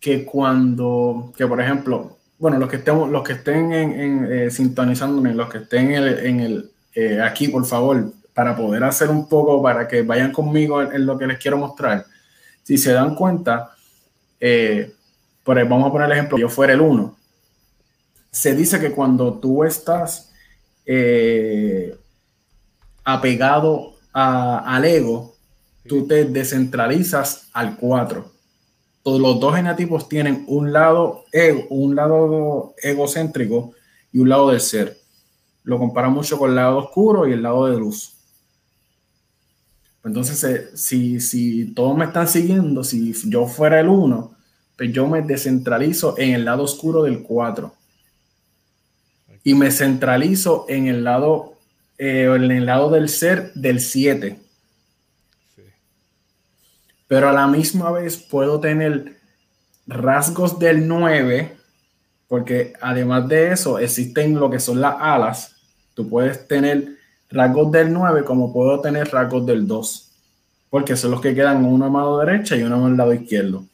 que cuando, que por ejemplo, bueno, los que estemos, los que estén en, en, eh, sintonizándonos, los que estén en el, en el, eh, aquí, por favor, para poder hacer un poco, para que vayan conmigo en, lo que les quiero mostrar. Si se dan cuenta, eh, por ahí, vamos a poner el ejemplo, yo fuera el 1. Se dice que cuando tú estás eh, apegado a- al ego, tú te descentralizas al 4. Todos los dos genotipos tienen un lado ego, un lado egocéntrico y un lado del ser. Lo compara mucho con el lado oscuro y el lado de luz. Entonces, eh, si, si todos me están siguiendo, si yo fuera el 1, pues yo me descentralizo en el lado oscuro del 4. Y me centralizo en el lado, eh, en el lado del ser del 7 Sí. pero a la misma vez puedo tener rasgos del 9, porque además de eso existen lo que son las alas. Tú puedes tener rasgos del 9 como puedo tener rasgos del 2, porque son los que quedan uno a mano derecha y uno al lado izquierdo.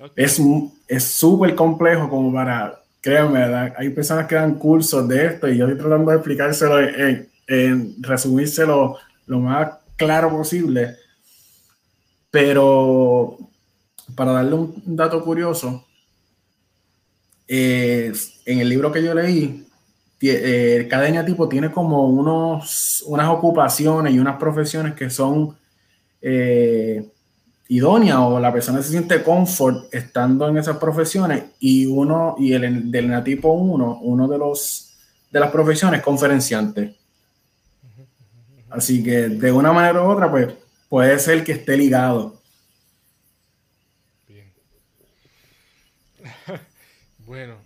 Ok. Es súper complejo como para, créanme, ¿verdad? hay personas que dan cursos de esto y yo estoy tratando de explicárselo en, en resumírselo lo más claro posible. Pero para darle un dato curioso, eh, en el libro que yo leí, eh, cada eneatipo tiene como unos, unas ocupaciones y unas profesiones que son eh, idóneas o la persona se siente confort estando en esas profesiones y uno y el del eneatipo 1, uno de los de las profesiones conferenciante. Así que de una manera u otra, pues puede ser que esté ligado. Bien. bueno,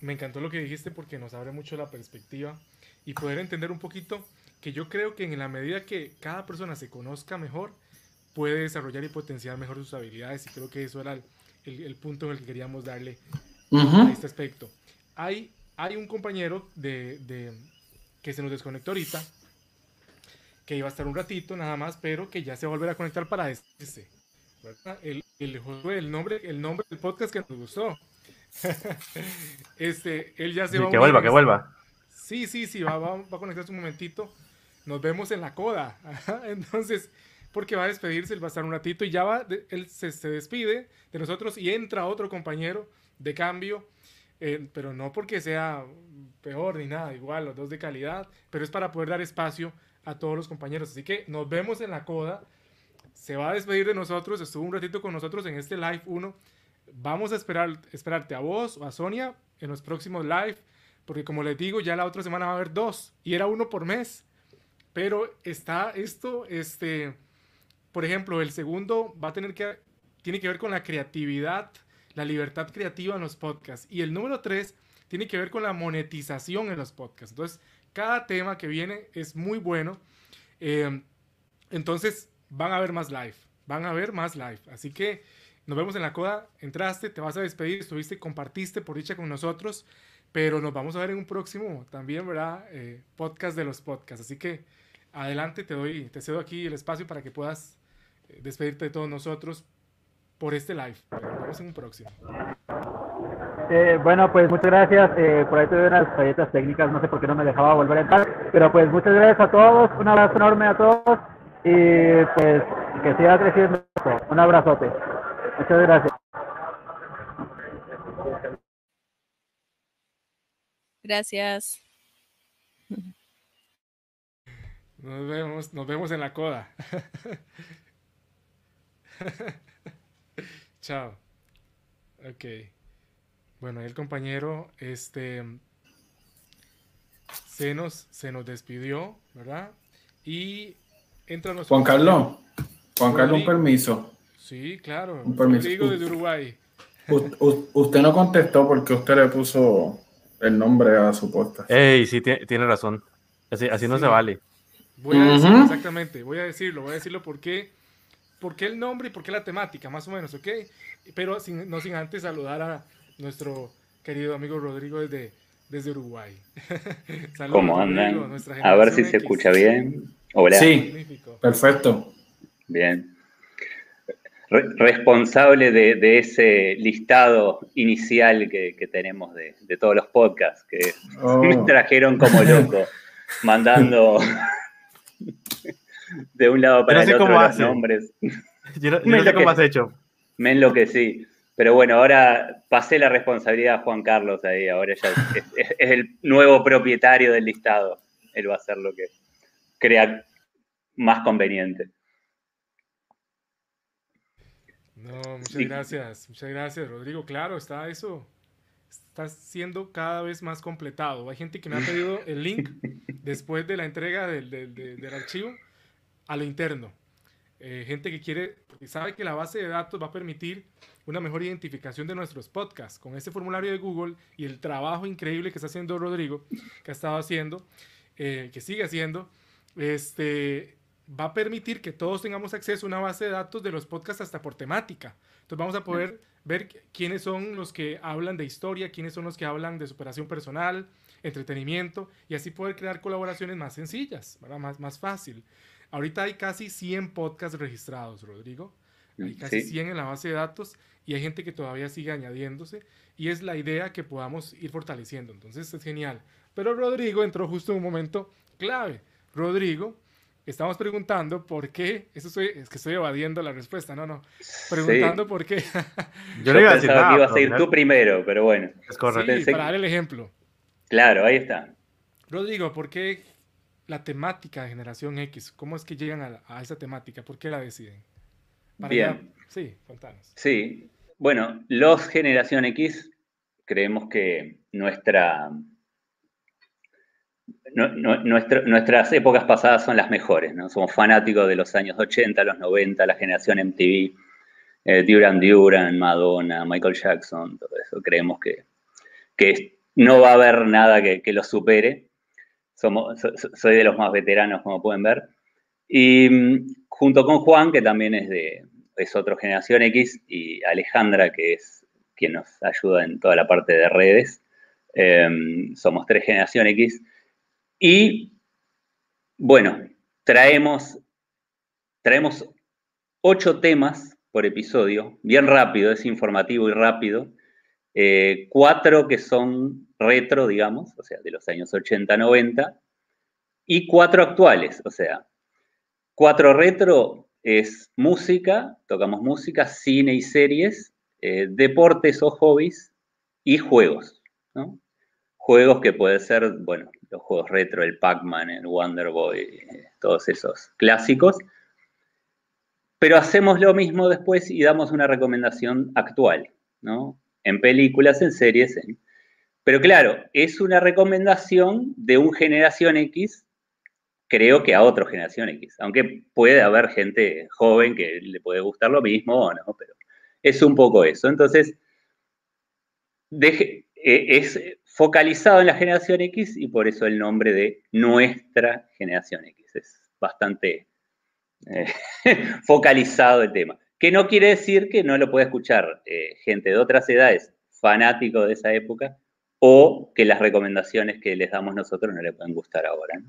me encantó lo que dijiste porque nos abre mucho la perspectiva y poder entender un poquito que yo creo que en la medida que cada persona se conozca mejor, puede desarrollar y potenciar mejor sus habilidades y creo que eso era el, el- el punto en el que queríamos darle a Ujú. este aspecto. Hay, hay un compañero de, de- que se nos desconectó ahorita, que iba a estar un ratito nada más, pero que ya se va a volver a conectar para. ¿verdad? El, el, el, nombre, el nombre del podcast que nos gustó. este, él ya se Sí, va que vuelva, que vuelva. Sí, sí, sí, va, va, va a conectarse un momentito. Nos vemos en la coda. Entonces, porque va a despedirse, él va a estar un ratito y ya va, él se, se despide de nosotros y entra otro compañero de cambio, eh, pero no porque sea peor ni nada, igual, los dos de calidad, pero es para poder dar espacio a todos los compañeros. Así que nos vemos en la coda. Se va a despedir de nosotros, estuvo un ratito con nosotros en este live 1. Vamos a esperar, esperarte a vos o a Sonia en los próximos live, porque como les digo, ya la otra semana va a haber dos y era uno por mes. Pero está esto, este, por ejemplo, el segundo va a tener que, tiene que ver con la creatividad, la libertad creativa en los podcasts. Y el número tres tiene que ver con la monetización en los podcasts. Entonces, cada tema que viene es muy bueno. Eh, entonces, van a haber más live. Van a haber más live. Así que nos vemos en la coda. Entraste, te vas a despedir, estuviste, compartiste por dicha con nosotros. Pero nos vamos a ver en un próximo también, ¿verdad? Eh, podcast de los podcasts. Así que adelante, te doy, te cedo aquí el espacio para que puedas eh, despedirte de todos nosotros por este live. Nos vemos en un próximo. Eh, bueno, pues muchas gracias. Eh, por ahí tuve unas falletas técnicas, no sé por qué no me dejaba volver a entrar. Pero pues muchas gracias a todos, un abrazo enorme a todos y pues que siga creciendo. Un abrazote. Muchas gracias. Gracias. Nos vemos, nos vemos en la coda. Chao. Ok. Bueno, el compañero, este, se nos, se nos despidió, ¿verdad? Y entra nuestro Juan Carlos, Juan Carlos, un permiso. Sí, claro. Un permiso. Rodrigo desde Uruguay. U- u- usted no contestó porque usted le puso el nombre a su podcast. Ey, sí, tie- tiene razón. Así, así no se vale. Voy a decirlo, exactamente, voy a decirlo, voy a decirlo por qué, por qué el nombre y por qué la temática, más o menos, ¿ok? Pero sin- no sin antes saludar a nuestro querido amigo Rodrigo desde, desde Uruguay. Saludos, ¿Cómo andan? A ver si se escucha bien. Hola. Sí. Magnífico. Perfecto. Bien. Re- responsable de, de ese listado inicial que, que tenemos de, de todos los podcasts, que Oh, me trajeron como loco, mandando de un lado para no sé el otro cómo los hace. nombres. Yo no, yo no sé cómo has hecho. Me enloquecí. Pero bueno, ahora pasé la responsabilidad a Juan Carlos ahí, ahora ya es, es- es el nuevo propietario del listado. Él va a hacer lo que crea más conveniente. No, muchas Sí. gracias, muchas gracias, Rodrigo. Claro, está eso, está siendo cada vez más completado. Hay gente que me ha pedido el link después de la entrega del, del- del- archivo a lo interno. Eh, gente que quiere, sabe que la base de datos va a permitir una mejor identificación de nuestros podcasts. Con este formulario de Google y el trabajo increíble que está haciendo Rodrigo, que ha estado haciendo, eh, que sigue haciendo, este, va a permitir que todos tengamos acceso a una base de datos de los podcasts hasta por temática. Entonces vamos a poder ver qui- quiénes son los que hablan de historia, quiénes son los que hablan de superación personal, entretenimiento, y así poder crear colaboraciones más sencillas, ¿verdad? Más, más fácil. Ahorita hay casi 100 podcasts registrados, Rodrigo. Hay casi Sí. 100 en la base de datos y hay gente que todavía sigue añadiéndose y es la idea que podamos ir fortaleciendo. Entonces es genial. Pero Rodrigo entró justo en un momento clave. Rodrigo, estamos preguntando por qué, eso soy, es que estoy evadiendo la respuesta, no, no, preguntando por qué. Yo no iba a decir pensaba nada. que ibas a ir tú primero, pero bueno. Es correcto. Sí, para dar el ejemplo. Claro, ahí está. Rodrigo, ¿por qué la temática de Generación X? ¿Cómo es que llegan a, a esa temática? ¿Por qué la deciden? Para Bien. ya- sí, contanos. Sí, bueno, los Generación X creemos que nuestra, nu- nu- nuestra- nuestras épocas pasadas son las mejores, ¿no? Somos fanáticos de los años 80, los 90, la generación MTV, eh, Duran Duran, Madonna, Michael Jackson, todo eso. Creemos que, que no va a haber nada que, que los supere. Soy de los más veteranos, como pueden ver. Y mm, junto con Juan, que también es de es otro Generación X, y Alejandra, que es quien nos ayuda en toda la parte de redes. eh, somos tres Generación X. Y bueno, traemos, traemos ocho temas por episodio, bien rápido, es informativo y rápido, eh, cuatro que son retro, digamos, o sea, de los años 80, 90, y cuatro actuales, o sea, cuatro retro es música, tocamos música, cine y series, eh, deportes o hobbies y juegos. Juegos que puede ser, bueno, los juegos retro, el Pac-Man, el Wonder Boy, eh, todos esos clásicos. Pero hacemos lo mismo después y damos una recomendación actual, ¿no? En películas, en series, en... Pero claro, es una recomendación de un generación X, creo que a otro generación X, aunque puede haber gente joven que le puede gustar lo mismo o no, pero es un poco eso. Entonces, deje, eh, es focalizado en la generación X y por eso el nombre de nuestra generación X. Es bastante eh, focalizado el tema. Que no quiere decir que no lo pueda escuchar eh, gente de otras edades, fanáticos de esa época, o que las recomendaciones que les damos nosotros no le pueden gustar ahora.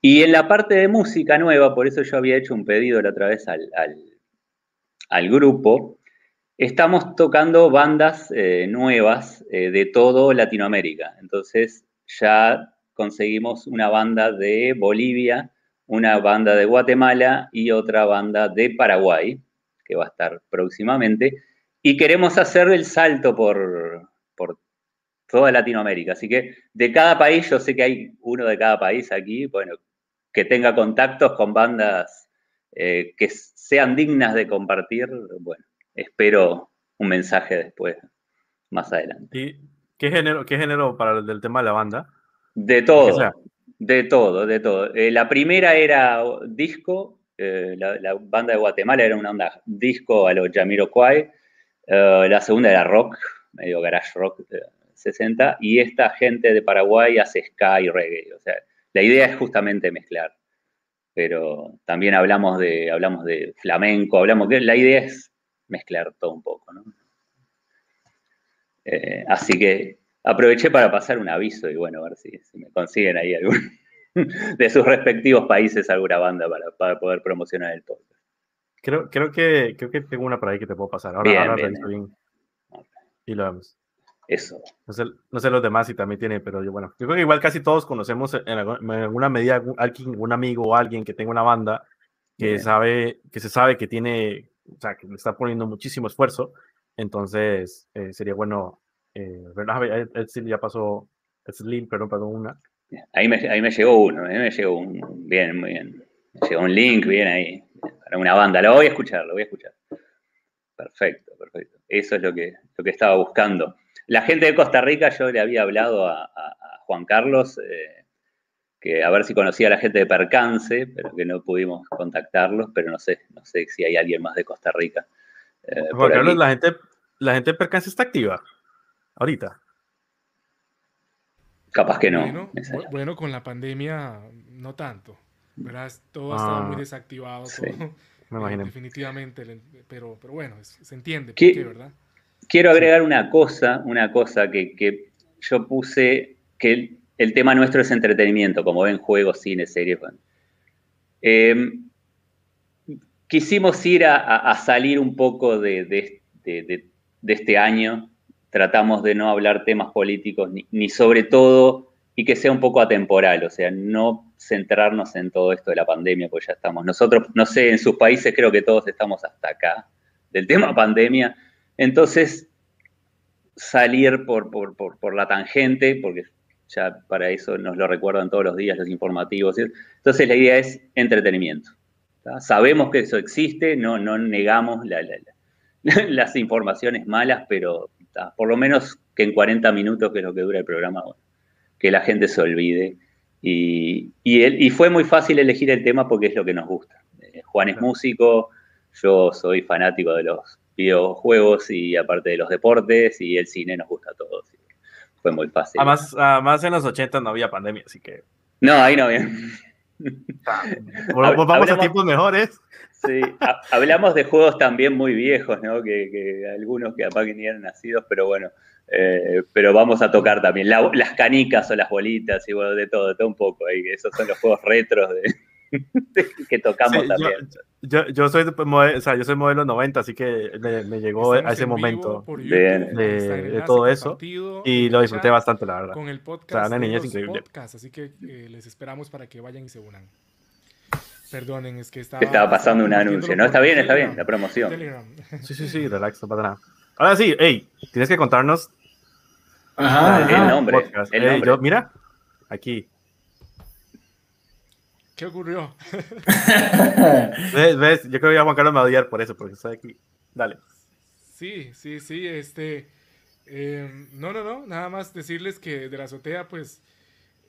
Y en la parte de música nueva, por eso yo había hecho un pedido la otra vez al, al grupo, Estamos tocando bandas eh, nuevas eh, de todo Latinoamérica. Entonces ya conseguimos una banda de Bolivia, una banda de Guatemala y otra banda de Paraguay, que va a estar próximamente. Y queremos hacer el salto por, por toda Latinoamérica. Así que de cada país, yo sé que hay uno de cada país aquí, bueno, que tenga contactos con bandas eh, que sean dignas de compartir, bueno, espero un mensaje después, más adelante. ¿Y qué género, qué género para el del tema de la banda? De todo, de todo, de todo. Eh, la primera era disco, eh, la, banda de Guatemala era una onda disco a los Jamiroquai, uh, la segunda era rock, medio garage rock 60, y esta gente de Paraguay hace ska y reggae, o sea, la idea es justamente mezclar pero también hablamos de, hablamos de flamenco, hablamos que la idea es mezclar todo un poco, ¿no? Eh, así que aproveché para pasar un aviso y bueno, a ver si, me consiguen ahí algún de sus respectivos países alguna banda para, poder promocionar el podcast. Creo, creo, que, creo que tengo una por ahí que te puedo pasar. Ahora, ahora bien. Y lo vemos. Eso. No sé, no sé, los demás si también tiene, pero yo, bueno, yo creo que igual casi todos conocemos en, alguna medida alguien, un amigo o alguien que tenga una banda que sabe, que se sabe que tiene o sea, que le está poniendo muchísimo esfuerzo. Entonces, eh, sería bueno, eh, ¿verdad? ya pasó, Slim, perdón, perdón, una. Ahí me, ahí me llegó uno, ahí me llegó un, bien, muy bien. Me llegó un link, bien ahí, para una banda. Lo voy a escuchar, lo voy a escuchar. Perfecto, perfecto. Eso es lo que, lo que estaba buscando. La gente de Costa Rica, yo le había hablado a, Juan Carlos, eh, que a ver si conocía a la gente de Percance, pero que no pudimos contactarlos, pero no sé, no sé si hay alguien más de Costa Rica. Eh, Carlos, la gente, la gente de Percance está activa ahorita. Capaz que no. Bueno, con la pandemia no tanto. Todo ha estado muy ah, desactivado. Me imagino. definitivamente, pero, pero bueno, se entiende. ¿verdad? Quiero agregar una cosa, una cosa que, que yo puse, que el tema nuestro es entretenimiento, como ven, juegos, cine, series. Em, quisimos ir a, salir un poco de, este año. Tratamos de no hablar temas políticos, ni, sobre todo, y que sea un poco atemporal, o sea, no centrarnos en todo esto de la pandemia, pues ya estamos. Nosotros, no sé, en sus países creo que todos estamos hasta acá del tema pandemia. Entonces, salir por, por la tangente, porque ya para eso nos lo recuerdan todos los días los informativos. Entonces la idea es entretenimiento. Sabemos que eso existe, no, no negamos las informaciones malas, pero por lo menos que en 40 minutos, que es lo que dura el programa, que la gente se olvide. Y, y, fue muy fácil elegir el tema porque es lo que nos gusta. Eh, Juan es músico, yo soy fanático de los videojuegos y aparte de los deportes y el cine nos gusta a todos fue muy fácil. Además, en los 80 no había pandemia, así que. No, ahí no había. vamos a tiempos mejores. Sí, hablamos de juegos también muy viejos, ¿no? Que, algunos que capaz que ni eran nacidos, pero bueno, eh, pero vamos a tocar también las canicas o las bolitas y bueno, de todo, de todo un poco. Ahí, esos son los juegos retros de, que tocamos Sí, también. Yo, yo, soy, de- mode- o sea, yo soy modelo 90, así que me, me llegó Estamos a ese momento. YouTube, de- de todo eso, y lo disfruté bastante, la verdad. Con el O sea, podcast una niñez increíble. podcasts, así que eh, les esperamos para que vayan y se unan. Perdonen, es que estaba, Estaba pasando un anuncio. No, está bien, está Telegram, bien, la promoción. Telegram. Sí, sí, sí, relax, no pasa nada. Ahora sí, hey, tienes que contarnos Ajá, El nombre. podcast. el nombre. yo, mira, aquí. ¿Qué ocurrió? ¿Ves? ves? Yo creo que a Juan Carlos me va a odiar por eso, porque estoy aquí. Dale. Sí, sí, sí, este... eh, no, no, no, nada más decirles que de la azotea, pues,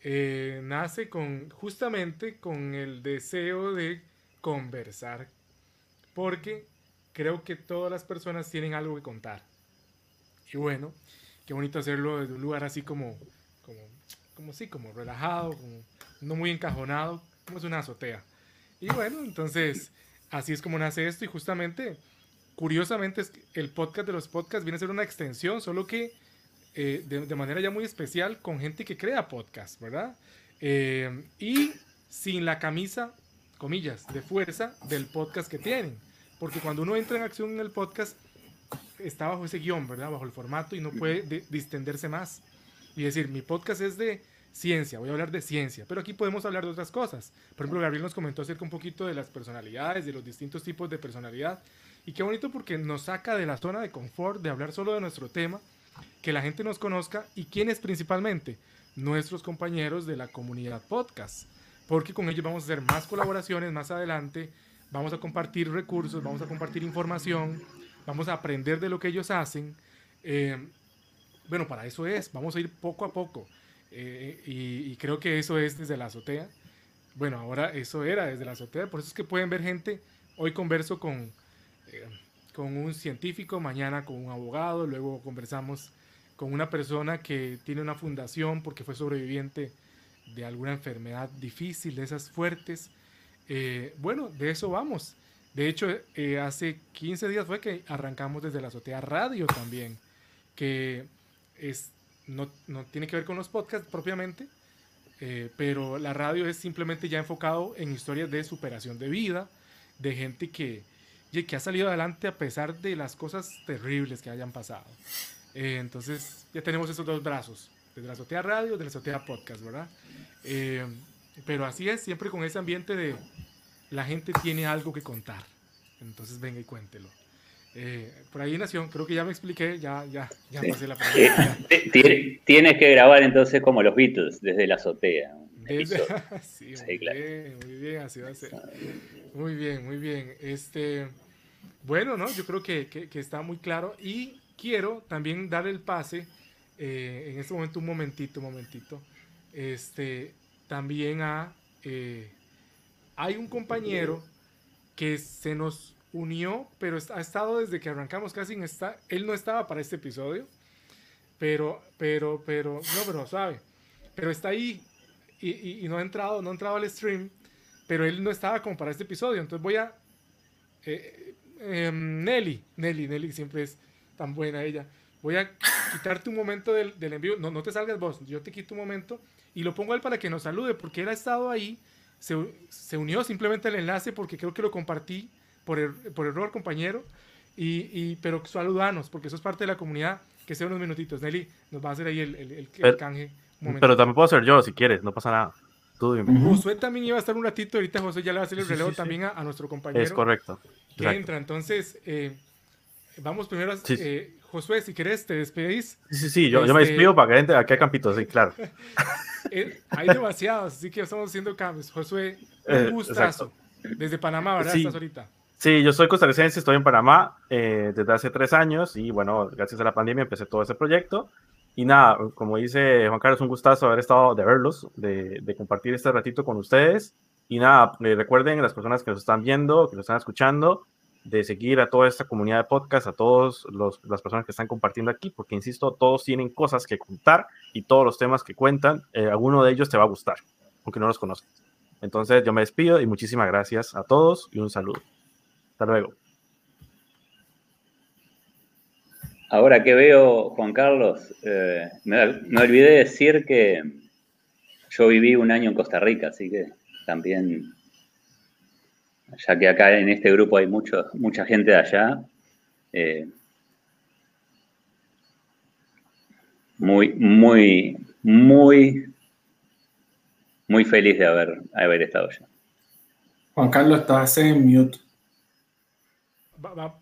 eh, nace con, justamente con el deseo de conversar, porque creo que todas las personas tienen algo que contar. Y bueno, qué bonito hacerlo desde un lugar así como, como, como sí, como relajado, como no muy encajonado, es una azotea. Y bueno, entonces, así es como nace esto y justamente curiosamente el podcast de los podcasts viene a ser una extensión, solo que eh, de, de manera ya muy especial con gente que crea podcast, ¿verdad? Eh, y sin la camisa, comillas, de fuerza del podcast que tienen. Porque cuando uno entra en acción en el podcast, está bajo ese guion, ¿verdad? Bajo el formato y no puede de- distenderse más. Y decir, mi podcast es de ciencia, voy a hablar de ciencia, pero aquí podemos hablar de otras cosas. Por ejemplo, Gabriel nos comentó acerca un poquito de las personalidades, de los distintos tipos de personalidad. Y qué bonito porque nos saca de la zona de confort, de hablar solo de nuestro tema, que la gente nos conozca y quiénes principalmente, nuestros compañeros de la comunidad podcast. Porque con ellos vamos a hacer más colaboraciones más adelante, vamos a compartir recursos, vamos a compartir información, vamos a aprender de lo que ellos hacen. Eh, bueno, para eso es, vamos a ir poco a poco. Eh, y, y creo que eso es desde la azotea. Bueno, ahora eso era desde la azotea, por eso es que pueden ver gente. Hoy converso con, eh, con un científico, mañana con un abogado, luego conversamos con una persona que tiene una fundación porque fue sobreviviente de alguna enfermedad difícil, de esas fuertes. Eh, bueno, de eso vamos. De hecho, eh, hace 15 días fue que arrancamos desde la azotea radio también, que es, no, no tiene que ver con los podcasts propiamente, eh, pero la radio es simplemente ya enfocado en historias de superación de vida, de gente que, que ha salido adelante a pesar de las cosas terribles que hayan pasado. Eh, entonces ya tenemos esos dos brazos, desde la azotea radio, desde la azotea podcast, ¿verdad? Eh, pero así es, siempre con ese ambiente de la gente tiene algo que contar. Entonces venga y cuéntelo. Eh, por ahí nació, creo que ya me expliqué, ya, ya, ya pasé la pregunta. ti- ti- Tienes que grabar entonces como los Beatles, desde la azotea. Desde- sí, Sí, muy claro. bien, muy bien, así va a ser. Muy bien, muy bien. Este, bueno, ¿no? Yo creo que, que- que está muy claro y quiero también dar el pase eh, en este momento, un momentito, un momentito, este, también a, eh, hay un compañero que se nos unió, pero ha estado desde que arrancamos casi en esta, él no estaba para este episodio, pero, pero, pero, no, pero sabe, pero está ahí y, y- y no ha entrado, no ha entrado al stream, pero él no estaba como para este episodio, entonces voy a, eh, eh, Nelly, Nelly, Nelly siempre es tan buena ella, voy a quitarte un momento del, del envío, no, no te salgas vos, yo te quito un momento y lo pongo a él para que nos salude, porque él ha estado ahí, se, se unió simplemente al enlace porque creo que lo compartí por, er- por error, compañero, y, y- pero saludanos, porque eso es parte de la comunidad, que sea unos minutitos. Nelly nos va a hacer ahí el, el, el- el Pero- canje. un momento. Pero también puedo ser yo si quieres, no pasa nada. Tú dime. Josué también iba a estar un ratito, ahorita José ya le va a hacer el Sí, relevo sí, sí. también a, a nuestro compañero Es correcto. que Exacto. entra. Entonces, eh, vamos primero a... Sí. eh, Josué, si querés, te despedís. Sí, sí, sí, yo, yo me Este- despido para que entre aquí a Campito, sí, claro. Eh, hay demasiados, así que estamos haciendo cambios. Josué, un Eh, gustazo. Desde Panamá, ¿verdad? Sí. Estás ahorita. Sí, yo soy costarricense, estoy en Panamá eh, desde hace tres años y bueno, gracias a la pandemia empecé todo ese proyecto. Y nada, como dice Juan Carlos, un gustazo haber estado, de verlos, de, de compartir este ratito con ustedes. Y nada, eh, recuerden las personas que nos están viendo, que nos están escuchando, de seguir a toda esta comunidad de podcast, a todas las personas que están compartiendo aquí, porque insisto, todos tienen cosas que contar y todos los temas que cuentan, eh, alguno de ellos te va a gustar, aunque no los conozcas. Entonces yo me despido y muchísimas gracias a todos y un saludo. Hasta luego. Ahora que veo, Juan Carlos, eh, me, me olvidé decir que yo viví un año en Costa Rica, así que también ya que acá en este grupo hay mucho, mucha gente de allá. Eh, muy, muy, muy, muy feliz de haber, haber estado allá. Juan Carlos, estás en mute.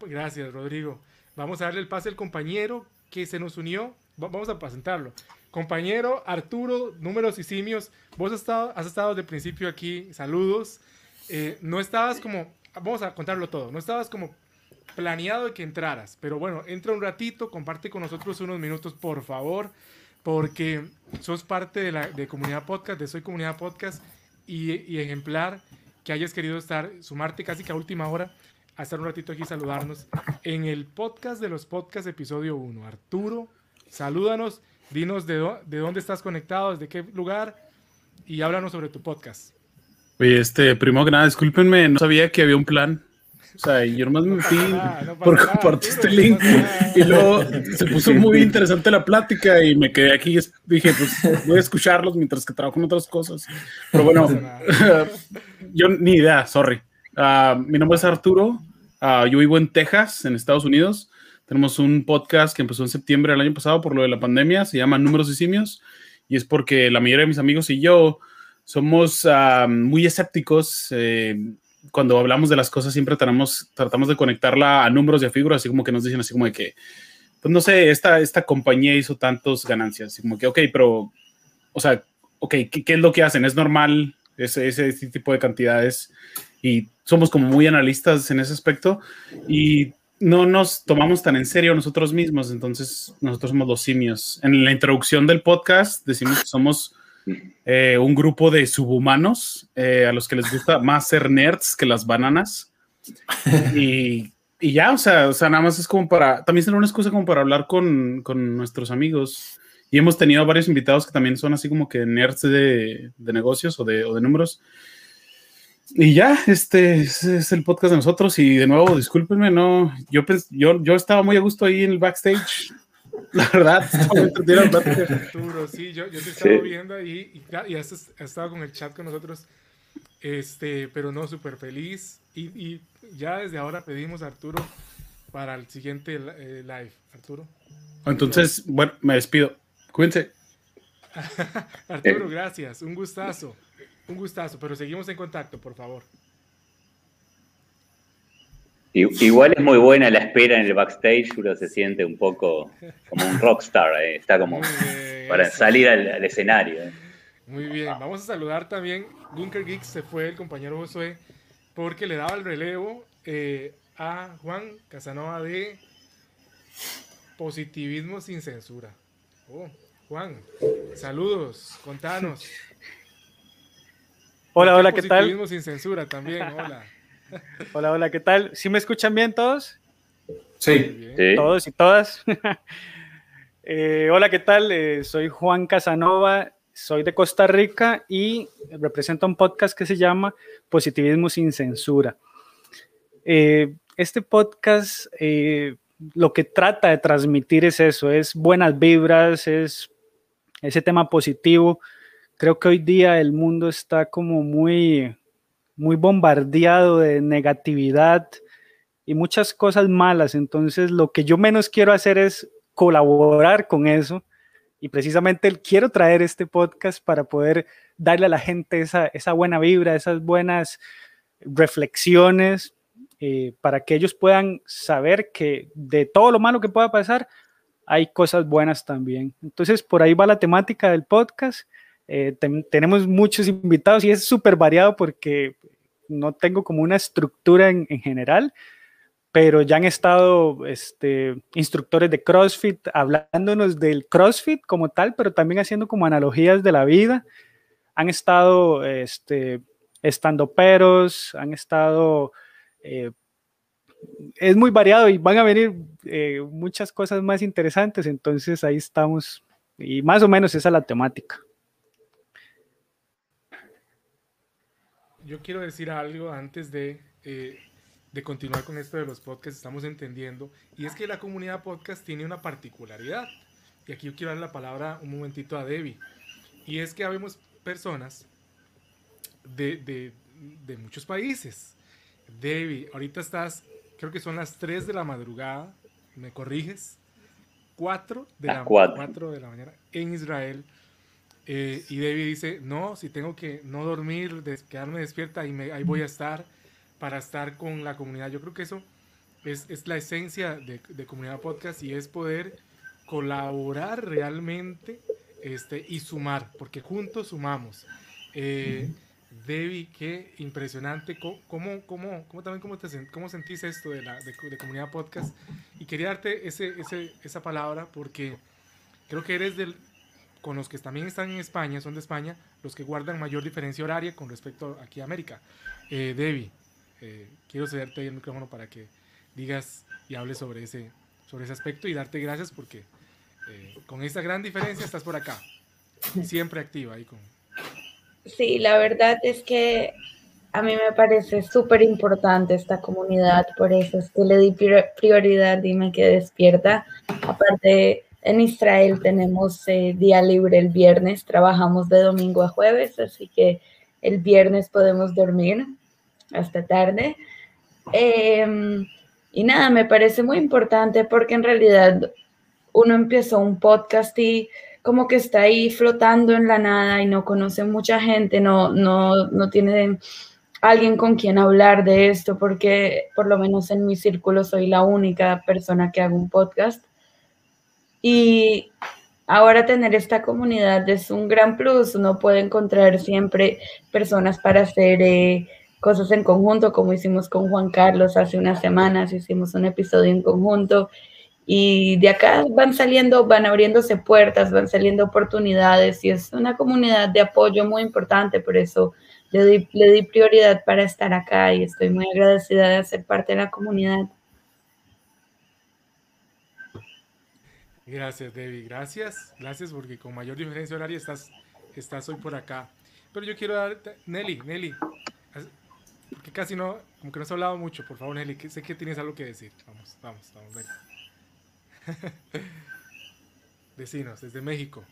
Gracias, Rodrigo. Vamos a darle el pase al compañero que se nos unió. vamos a presentarlo. Compañero Arturo, números y simios, vos has estado, has estado desde el principio aquí. Saludos. Eh, no estabas como, vamos a contarlo todo, no estabas como planeado de que entraras, pero bueno, entra un ratito, comparte con nosotros unos minutos, por favor, porque sos parte de la comunidad podcast, de Soy Comunidad Podcast y, y ejemplar que hayas querido estar, sumarte casi que a última hora a estar un ratito aquí y saludarnos en el podcast de los podcasts episodio 1. Arturo, salúdanos, dinos de, de dónde estás conectado, desde qué lugar y háblanos sobre tu podcast. Oye, este, primo que nada, discúlpenme, no sabía que había un plan. O sea, yo nomás me fui por compartir este link y luego se puso muy interesante la plática y me quedé aquí y dije, pues voy a escucharlos mientras que trabajo en otras cosas. Pero bueno, yo ni idea, sorry. Uh, mi nombre es Arturo, uh, yo vivo en Texas, en Estados Unidos. Tenemos un podcast que empezó en septiembre del año pasado por lo de la pandemia, se llama Números y Simios y es porque la mayoría de mis amigos y yo somos uh, muy escépticos. Eh, cuando hablamos de las cosas siempre tratamos, tratamos de conectarla a números y a figuras, así como que nos dicen así como de que, pues no sé, esta, esta compañía hizo tantos ganancias, así como que, ok, pero, o sea, ok, ¿qué, qué es lo que hacen? ¿Es normal ese, ese, tipo de cantidades? Y somos como muy analistas en ese aspecto y no nos tomamos tan en serio nosotros mismos, entonces nosotros somos los simios. En la introducción del podcast decimos que somos eh, un grupo de subhumanos eh, a los que les gusta más ser nerds que las bananas. Y, y ya, o sea, o sea, nada más es como para, también será una excusa como para hablar con, con, nuestros amigos. Y hemos tenido varios invitados que también son así como que nerds de, de negocios o de, o de, números. Y ya, este es, es, el podcast de nosotros. Y de nuevo, discúlpenme, no, yo, yo, yo estaba muy a gusto ahí en el backstage la verdad, Arturo, sí, yo, yo te estaba sí. viendo ahí y, y has, has, estado con el chat con nosotros, este, pero no, súper feliz. Y, y, ya desde ahora pedimos a Arturo para el siguiente eh, live. Arturo. Entonces, bueno, me despido. Cuídense. Arturo, gracias. Un gustazo. Un gustazo, pero seguimos en contacto, por favor. Igual es muy buena la espera en el backstage, uno se siente un poco como un rockstar, eh. está como bien, para eso. salir al, al escenario. Eh. Muy bien, vamos a saludar también, Gunker Geeks se fue el compañero Josué, porque le daba el relevo eh, a Juan Casanova de Positivismo sin Censura. Oh, Juan, saludos, contanos. Hola, hola, ¿qué tal? Positivismo sin Censura también, hola. Hola, hola, ¿qué tal? ¿Sí me escuchan bien todos? Sí. sí. Todos y todas. eh, hola, ¿qué tal? Eh, soy Juan Casanova, soy de Costa Rica y represento un podcast que se llama Positivismo sin Censura. Eh, este podcast eh, lo que trata de transmitir es eso, es buenas vibras, es ese tema positivo. Creo que hoy día el mundo está como muy muy bombardeado de negatividad y muchas cosas malas. Entonces, lo que yo menos quiero hacer es colaborar con eso. Y precisamente quiero traer este podcast para poder darle a la gente esa, buena vibra, esas buenas reflexiones, eh, para que ellos puedan saber que de todo lo malo que pueda pasar, hay cosas buenas también. Entonces, por ahí va la temática del podcast. Eh, ten, tenemos muchos invitados y es súper variado porque no tengo como una estructura en, en, general, pero ya han estado este, instructores de CrossFit hablándonos del CrossFit como tal, pero también haciendo como analogías de la vida. Han estado este, estando peros, han estado... Eh, es muy variado y van a venir eh, muchas cosas más interesantes, entonces ahí estamos y más o menos esa es la temática. Yo quiero decir algo antes de, eh, de, continuar con esto de los podcasts, estamos entendiendo, y es que la comunidad podcast tiene una particularidad, y aquí yo quiero dar la palabra un momentito a Debbie, y es que habemos personas de, de, de muchos países, David, ahorita estás, creo que son las 3 de la madrugada, ¿me corriges? 4 de, la, 4. de la mañana en Israel. Eh, y David dice, no, si tengo que no dormir, quedarme despierta, y me, ahí voy a estar para estar con la comunidad. Yo creo que eso es, es la esencia de, de, Comunidad Podcast y es poder colaborar realmente este, y sumar, porque juntos sumamos. Eh, Debbie, qué impresionante. ¿Cómo, cómo, cómo, también cómo, te, cómo sentís esto de, la, de, Comunidad Podcast? Y quería darte ese, ese, esa palabra porque creo que eres del, con los que también están en España, son de España, los que guardan mayor diferencia horaria con respecto aquí a América. Eh, Debbie, eh, quiero cederte ahí el micrófono para que digas y hables sobre ese, sobre ese aspecto y darte gracias porque eh, con esta gran diferencia estás por acá, siempre activa ahí con, Sí, la verdad es que a mí me parece súper importante esta comunidad, por eso es que le di prioridad y me quedé despierta. Aparte, en Israel tenemos eh, día libre el viernes, trabajamos de domingo a jueves, así que el viernes podemos dormir hasta tarde. Em, y nada, me parece muy importante porque en realidad uno empezó un podcast y como que está ahí flotando en la nada y no conoce mucha gente, no, no, no tiene alguien con quien hablar de esto, porque por lo menos en mi círculo soy la única persona que hago un podcast. Y ahora tener esta comunidad es un gran plus, uno puede encontrar siempre personas para hacer eh, cosas en conjunto, como hicimos con Juan Carlos hace unas semanas, hicimos un episodio en conjunto. Y de acá van saliendo, van abriéndose puertas, van saliendo oportunidades y es una comunidad de apoyo muy importante, por eso le di, le di prioridad para estar acá y estoy muy agradecida de ser parte de la comunidad. Gracias, Debbie. Gracias. Gracias porque con mayor diferencia horaria estás, estás hoy por acá. Pero yo quiero dar, Nelly, Nelly, porque casi no, como que no has hablado mucho, por favor, Nelly, que sé que tienes algo que decir. Vamos, vamos, vamos, ven. Vecinos, desde México.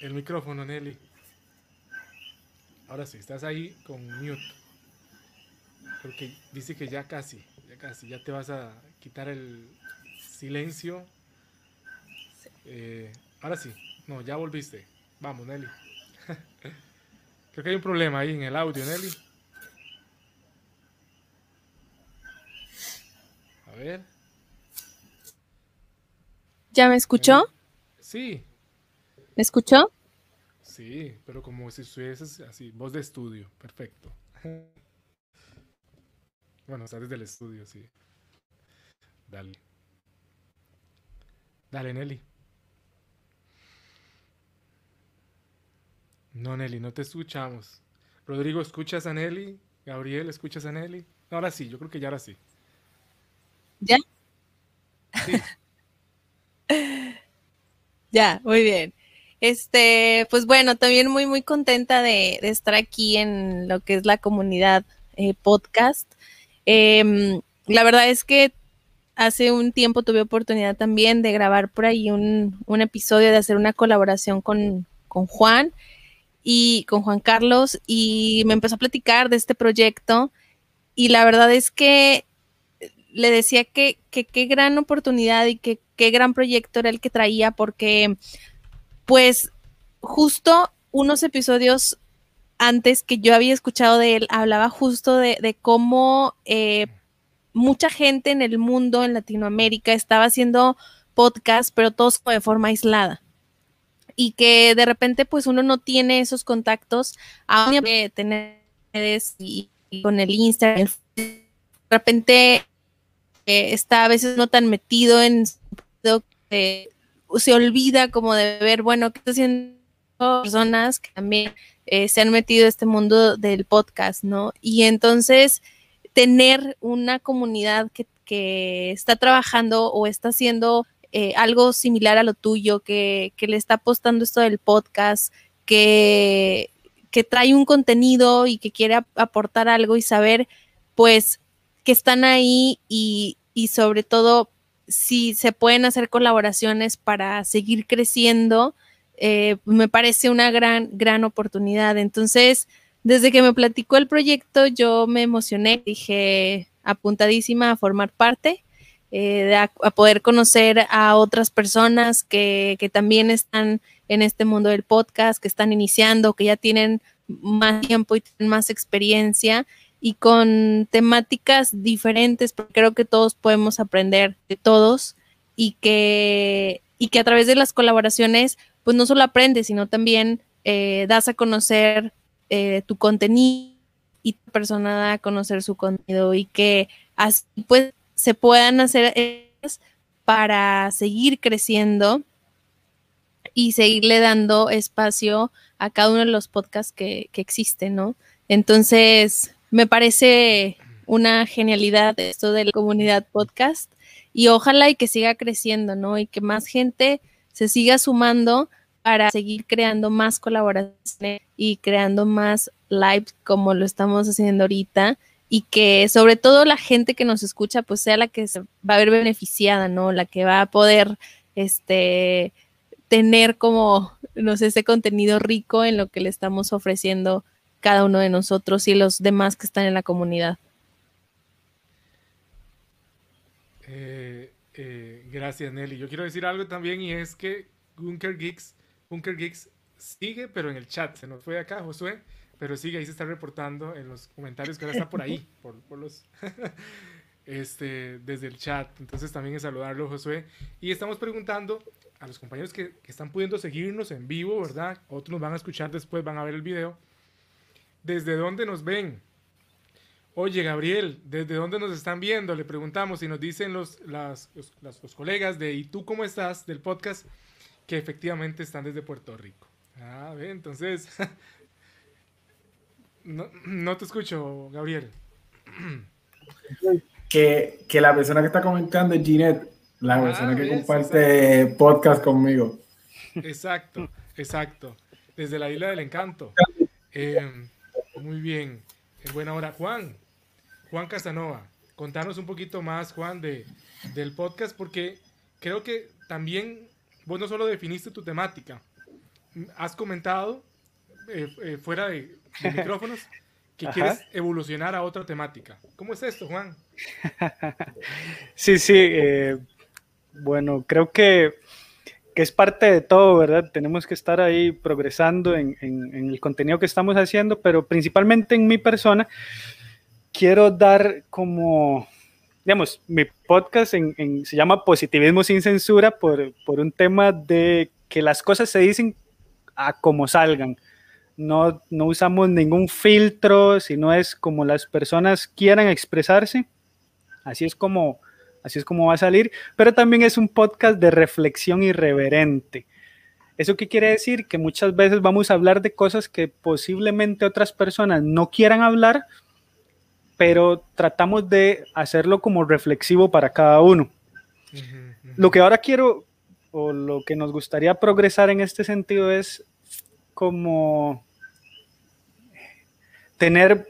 El micrófono, Nelly. Ahora sí, estás ahí con mute. Porque dice que ya casi, casi, ya te vas a quitar el silencio. Eh, ahora sí, no, ya volviste. Vamos, Nelly. Creo que hay un problema ahí en el audio, Nelly. A ver. ¿Ya me escuchó? Sí. ¿Me escuchó? Sí, pero como si estuvieses así, voz de estudio, perfecto. Bueno, está desde el estudio, sí. Dale. Dale, Nelly. No, Nelly, no te escuchamos. Rodrigo, ¿escuchas a Nelly? Gabriel, ¿escuchas a Nelly? ahora sí, yo creo que ya ahora sí. ¿Ya? ya, muy bien. Este, pues bueno, también muy, muy contenta de, estar aquí en lo que es la comunidad eh, podcast. Em, la verdad es que hace un tiempo tuve oportunidad también de grabar por ahí un, episodio, de hacer una colaboración con, Juan y con Juan Carlos y me empezó a platicar de este proyecto y la verdad es que le decía que qué gran oportunidad y que qué gran proyecto era el que traía, porque pues justo unos episodios antes que yo había escuchado de él, hablaba justo de, cómo eh, mucha gente en el mundo, en Latinoamérica, estaba haciendo podcast, pero todos de forma aislada. Y que de repente, pues uno no tiene esos contactos, aún tener y, y con el Instagram, de repente está a veces no tan metido en que se olvida como de ver, bueno, qué están haciendo personas que también eh, se han metido a este mundo del podcast, ¿no? Y entonces tener una comunidad que, está trabajando o está haciendo eh, algo similar a lo tuyo, que, le está apostando esto del podcast, que, que trae un contenido y que quiere aportar algo y saber, pues, que están ahí y, y sobre todo si se pueden hacer colaboraciones para seguir creciendo, eh, me parece una gran, gran oportunidad. Entonces, desde que me platicó el proyecto, yo me emocioné, dije apuntadísima a formar parte, eh, a, poder conocer a otras personas que, que también están en este mundo del podcast, que están iniciando, que ya tienen más tiempo y tienen más experiencia y con temáticas diferentes, porque creo que todos podemos aprender de todos y que, y que a través de las colaboraciones, pues no solo aprendes, sino también eh, das a conocer eh, tu contenido y tu persona da a conocer su contenido y que así pues se puedan hacer para seguir creciendo y seguirle dando espacio a cada uno de los podcasts que, que existen, ¿no? Entonces, me parece una genialidad esto de la comunidad podcast y ojalá y que siga creciendo, ¿no? Y que más gente se siga sumando para seguir creando más colaboraciones y creando más live como lo estamos haciendo ahorita y que sobre todo la gente que nos escucha pues sea la que se va a ver beneficiada, ¿no? La que va a poder este tener como no sé ese contenido rico en lo que le estamos ofreciendo cada uno de nosotros y los demás que están en la comunidad. Eh, eh, gracias, Nelly. Yo quiero decir algo también y es que Bunker Geeks, Bunker Geeks sigue, pero en el chat. Se nos fue acá, Josué, pero sigue ahí, se está reportando en los comentarios que ahora está por ahí, por, los. este, desde el chat. Entonces también es saludarlo, Josué. Y estamos preguntando a los compañeros que, que, están pudiendo seguirnos en vivo, ¿verdad? Otros nos van a escuchar después, van a ver el video. ¿Desde dónde nos ven? Oye, Gabriel, ¿desde dónde nos están viendo? Le preguntamos y nos dicen los, los, colegas de ¿Y tú cómo estás? del podcast que efectivamente están desde Puerto Rico. Ah, ve, entonces. no, te escucho, Gabriel. Que, la persona que está comentando es Ginette, la ah, persona que comparte podcast conmigo. Exacto, exacto. Desde la isla del encanto. Eh, muy bien. En buena hora. Juan, Juan Casanova, contanos un poquito más, Juan, de, del podcast, porque creo que también vos no solo definiste tu temática, has comentado eh, eh, fuera de, micrófonos que quieres evolucionar a otra temática. ¿Cómo es esto, Juan? sí, sí. Eh, bueno, creo que que es parte de todo, ¿verdad? Tenemos que estar ahí progresando en, el contenido que estamos haciendo, pero principalmente en mi persona, quiero dar como, digamos, mi podcast se llama Positivismo sin Censura por, un tema de que las cosas se dicen a como salgan. No, no usamos ningún filtro, sino es como las personas quieran expresarse. Así es como así es como va a salir, pero también es un podcast de reflexión irreverente. ¿Eso qué quiere decir? Que muchas veces vamos a hablar de cosas que posiblemente otras personas no quieran hablar, pero tratamos de hacerlo como reflexivo para cada uno. Lo que ahora quiero, o lo que nos gustaría progresar en este sentido es como tener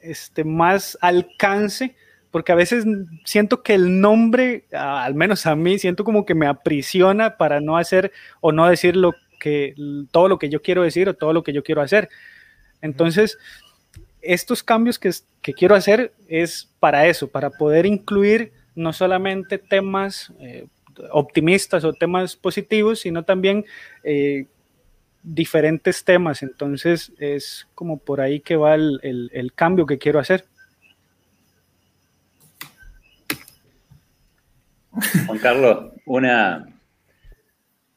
este, más alcance porque a veces siento que el nombre, al menos a mí, siento como que me aprisiona para no hacer o no decir lo que, todo lo que yo quiero decir o todo lo que yo quiero hacer. Entonces, estos cambios que, quiero hacer es para eso, para poder incluir no solamente temas eh, optimistas o temas positivos, sino también eh, diferentes temas. Entonces, es como por ahí que va el cambio que quiero hacer. Juan Carlos, una,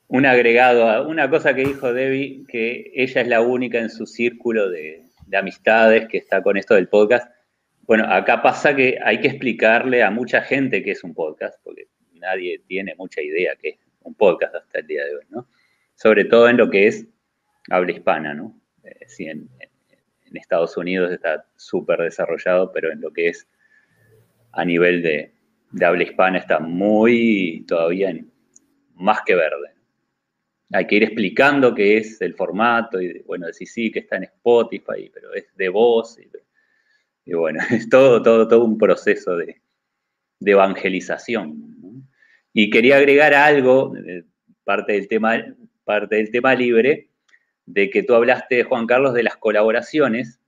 un agregado, una cosa que dijo Debbie, que ella es la única en su círculo de, amistades que está con esto del podcast. Bueno, acá pasa que hay que explicarle a mucha gente qué es un podcast, porque nadie tiene mucha idea qué es un podcast hasta el día de hoy, ¿no? Sobre todo en lo que es habla hispana, ¿no? Eh, sí, en, Estados Unidos está súper desarrollado, pero en lo que es a nivel de, de habla hispana está muy todavía más que verde. Hay que ir explicando qué es el formato y, bueno, decir sí, que está en Spotify, pero es de voz. Y, bueno, es todo, todo, todo un proceso de, evangelización. Y quería agregar algo, parte del tema, parte del tema libre, de que tú hablaste, Juan Carlos, de las colaboraciones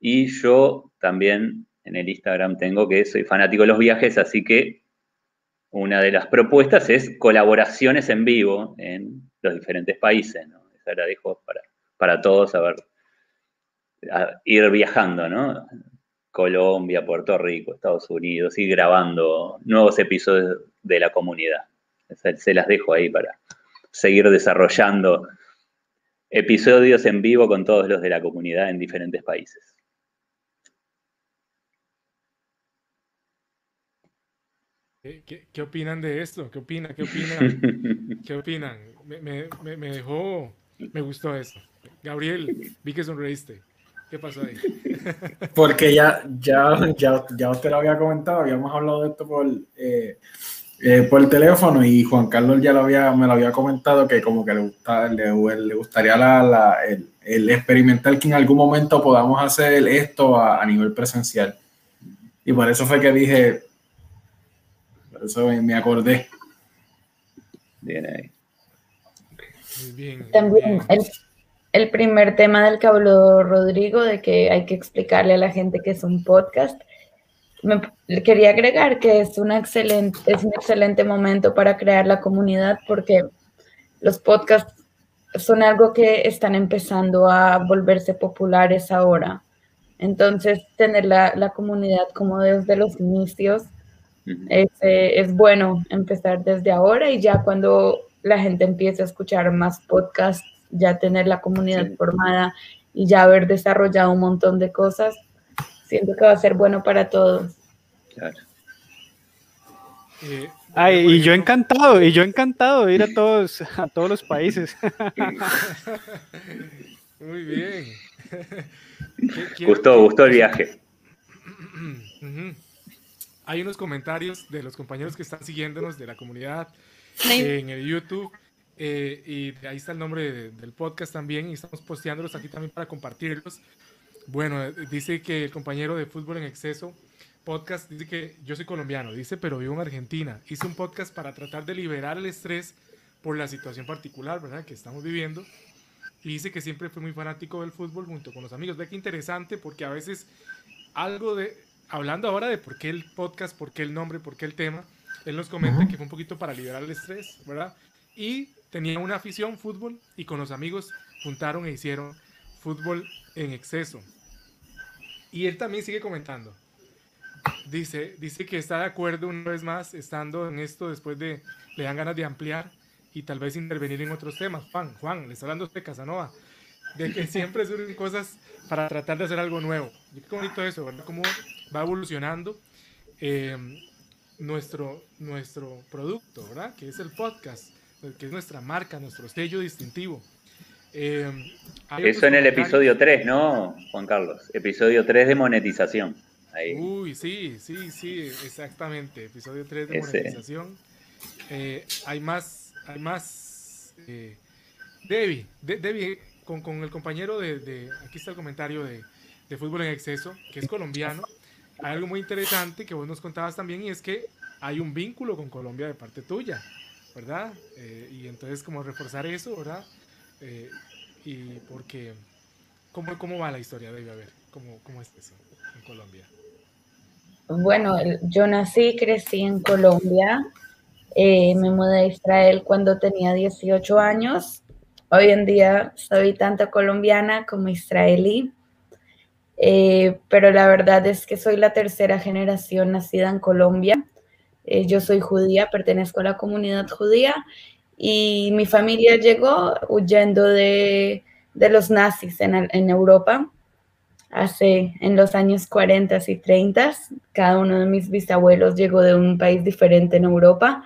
y yo también en el Instagram tengo que soy fanático de los viajes, así que una de las propuestas es colaboraciones en vivo en los diferentes países. ¿no? Esa la dejo para, para todos a ver, ir viajando, ¿no? Colombia, Puerto Rico, Estados Unidos, ir grabando nuevos episodios de la comunidad. Se las dejo ahí para seguir desarrollando episodios en vivo con todos los de la comunidad en diferentes países. ¿Qué, opinan de esto? ¿Qué opinan? ¿Qué opinan? ¿Qué opinan? Me, me, dejó, me gustó eso. Gabriel, vi que sonreíste. ¿Qué pasó ahí? Porque ya, ya, ya, ya usted lo había comentado, habíamos hablado de esto por, eh, eh, por el teléfono y Juan Carlos ya lo había, me lo había comentado que como que le, gusta, le, gustaría la, el, experimentar que en algún momento podamos hacer esto a, a nivel presencial. Y por eso fue que dije, eso me acordé. Bien ahí. También el, primer tema del que habló Rodrigo, de que hay que explicarle a la gente que es un podcast. Me, quería agregar que es, una excelente, es un excelente momento para crear la comunidad porque los podcasts son algo que están empezando a volverse populares ahora. Entonces, tener la, la comunidad como desde los inicios es, es bueno empezar desde ahora y ya cuando la gente empiece a escuchar más podcasts, ya tener la comunidad formada y ya haber desarrollado un montón de cosas, siento que va a ser bueno para todos. Claro. Eh, Ay, y yo encantado, y yo encantado de ir a todos, a todos los países. Muy bien. Gustó, gustó el viaje hay unos comentarios de los compañeros que están siguiéndonos de la comunidad en el YouTube. Eh, y ahí está el nombre del podcast también y estamos posteándolos aquí también para compartirlos. Bueno, eh, dice que el compañero de Fútbol en Exceso podcast dice que yo soy colombiano, dice, pero vivo en Argentina. Hice un podcast para tratar de liberar el estrés por la situación particular, ¿verdad? Que estamos viviendo. Y dice que siempre fue muy fanático del fútbol junto con los amigos. Ve que interesante porque a veces algo de hablando ahora de por qué el podcast, por qué el nombre, por qué el tema, él nos comenta que fue un poquito para liberar el estrés, ¿verdad? Y tenía una afición fútbol y con los amigos juntaron e hicieron fútbol en exceso. Y él también sigue comentando. Dice, dice que está de acuerdo una vez más estando en esto después de le dan ganas de ampliar y tal vez intervenir en otros temas. Juan, Juan, le está hablando de Casanova, de que siempre surgen cosas para tratar de hacer algo nuevo. Qué bonito eso, ¿verdad? Cómo va evolucionando eh, nuestro, nuestro producto, ¿verdad? Que es el podcast, que es nuestra marca, nuestro sello distintivo. Eh, eso en el episodio 3, ¿no, Juan Carlos? Episodio 3 de monetización. Uy, sí, sí, sí, exactamente. Episodio 3 de monetización. Eh, hay más, hay más. Debbie, Debbie con, con, el compañero de, de, Aquí está el comentario de, de Fútbol en Exceso, que es colombiano algo muy interesante que vos nos contabas también y es que hay un vínculo con Colombia de parte tuya, ¿verdad? Eh, y entonces como reforzar eso, ¿verdad? Eh, y porque, ¿cómo, ¿cómo va la historia? Debe haber, ¿cómo, cómo es eso en Colombia? Bueno, yo nací y crecí en Colombia. Eh, me mudé a Israel cuando tenía 18 años. Hoy en día soy tanto colombiana como israelí. Eh, pero la verdad es que soy la tercera generación nacida en Colombia. Eh, yo soy judía, pertenezco a la comunidad judía y mi familia llegó huyendo de, de los nazis en, en, Europa hace en los años 40 y 30. Cada uno de mis bisabuelos llegó de un país diferente en Europa.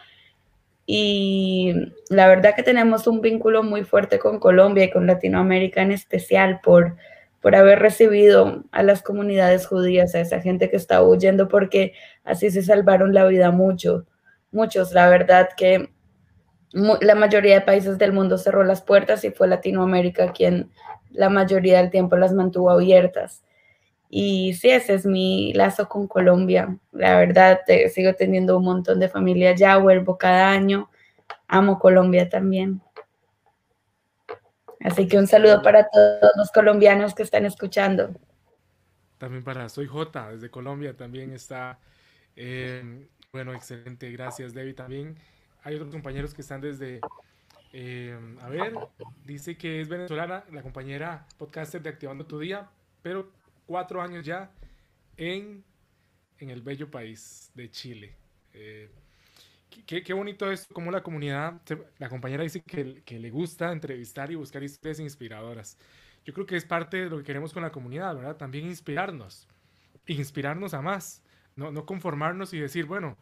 Y la verdad que tenemos un vínculo muy fuerte con Colombia y con Latinoamérica en especial por, por haber recibido a las comunidades judías, a esa gente que estaba huyendo, porque así se salvaron la vida mucho, muchos. La verdad que la mayoría de países del mundo cerró las puertas y fue Latinoamérica quien la mayoría del tiempo las mantuvo abiertas. Y sí, ese es mi lazo con Colombia. La verdad, sigo teniendo un montón de familia ya, vuelvo cada año. Amo Colombia también. Así que un saludo para todos los colombianos que están escuchando. También para Soy J, desde Colombia también está. Eh, bueno, excelente, gracias Debbie. También hay otros compañeros que están desde, eh, a ver, dice que es venezolana, la compañera podcaster de Activando tu Día, pero cuatro años ya en, en el bello país de Chile. Eh, qué, qué, bonito es como la comunidad, la compañera dice que, que, le gusta entrevistar y buscar historias inspiradoras. Yo creo que es parte de lo que queremos con la comunidad, ¿verdad? También inspirarnos, inspirarnos a más, no, no conformarnos y decir, bueno,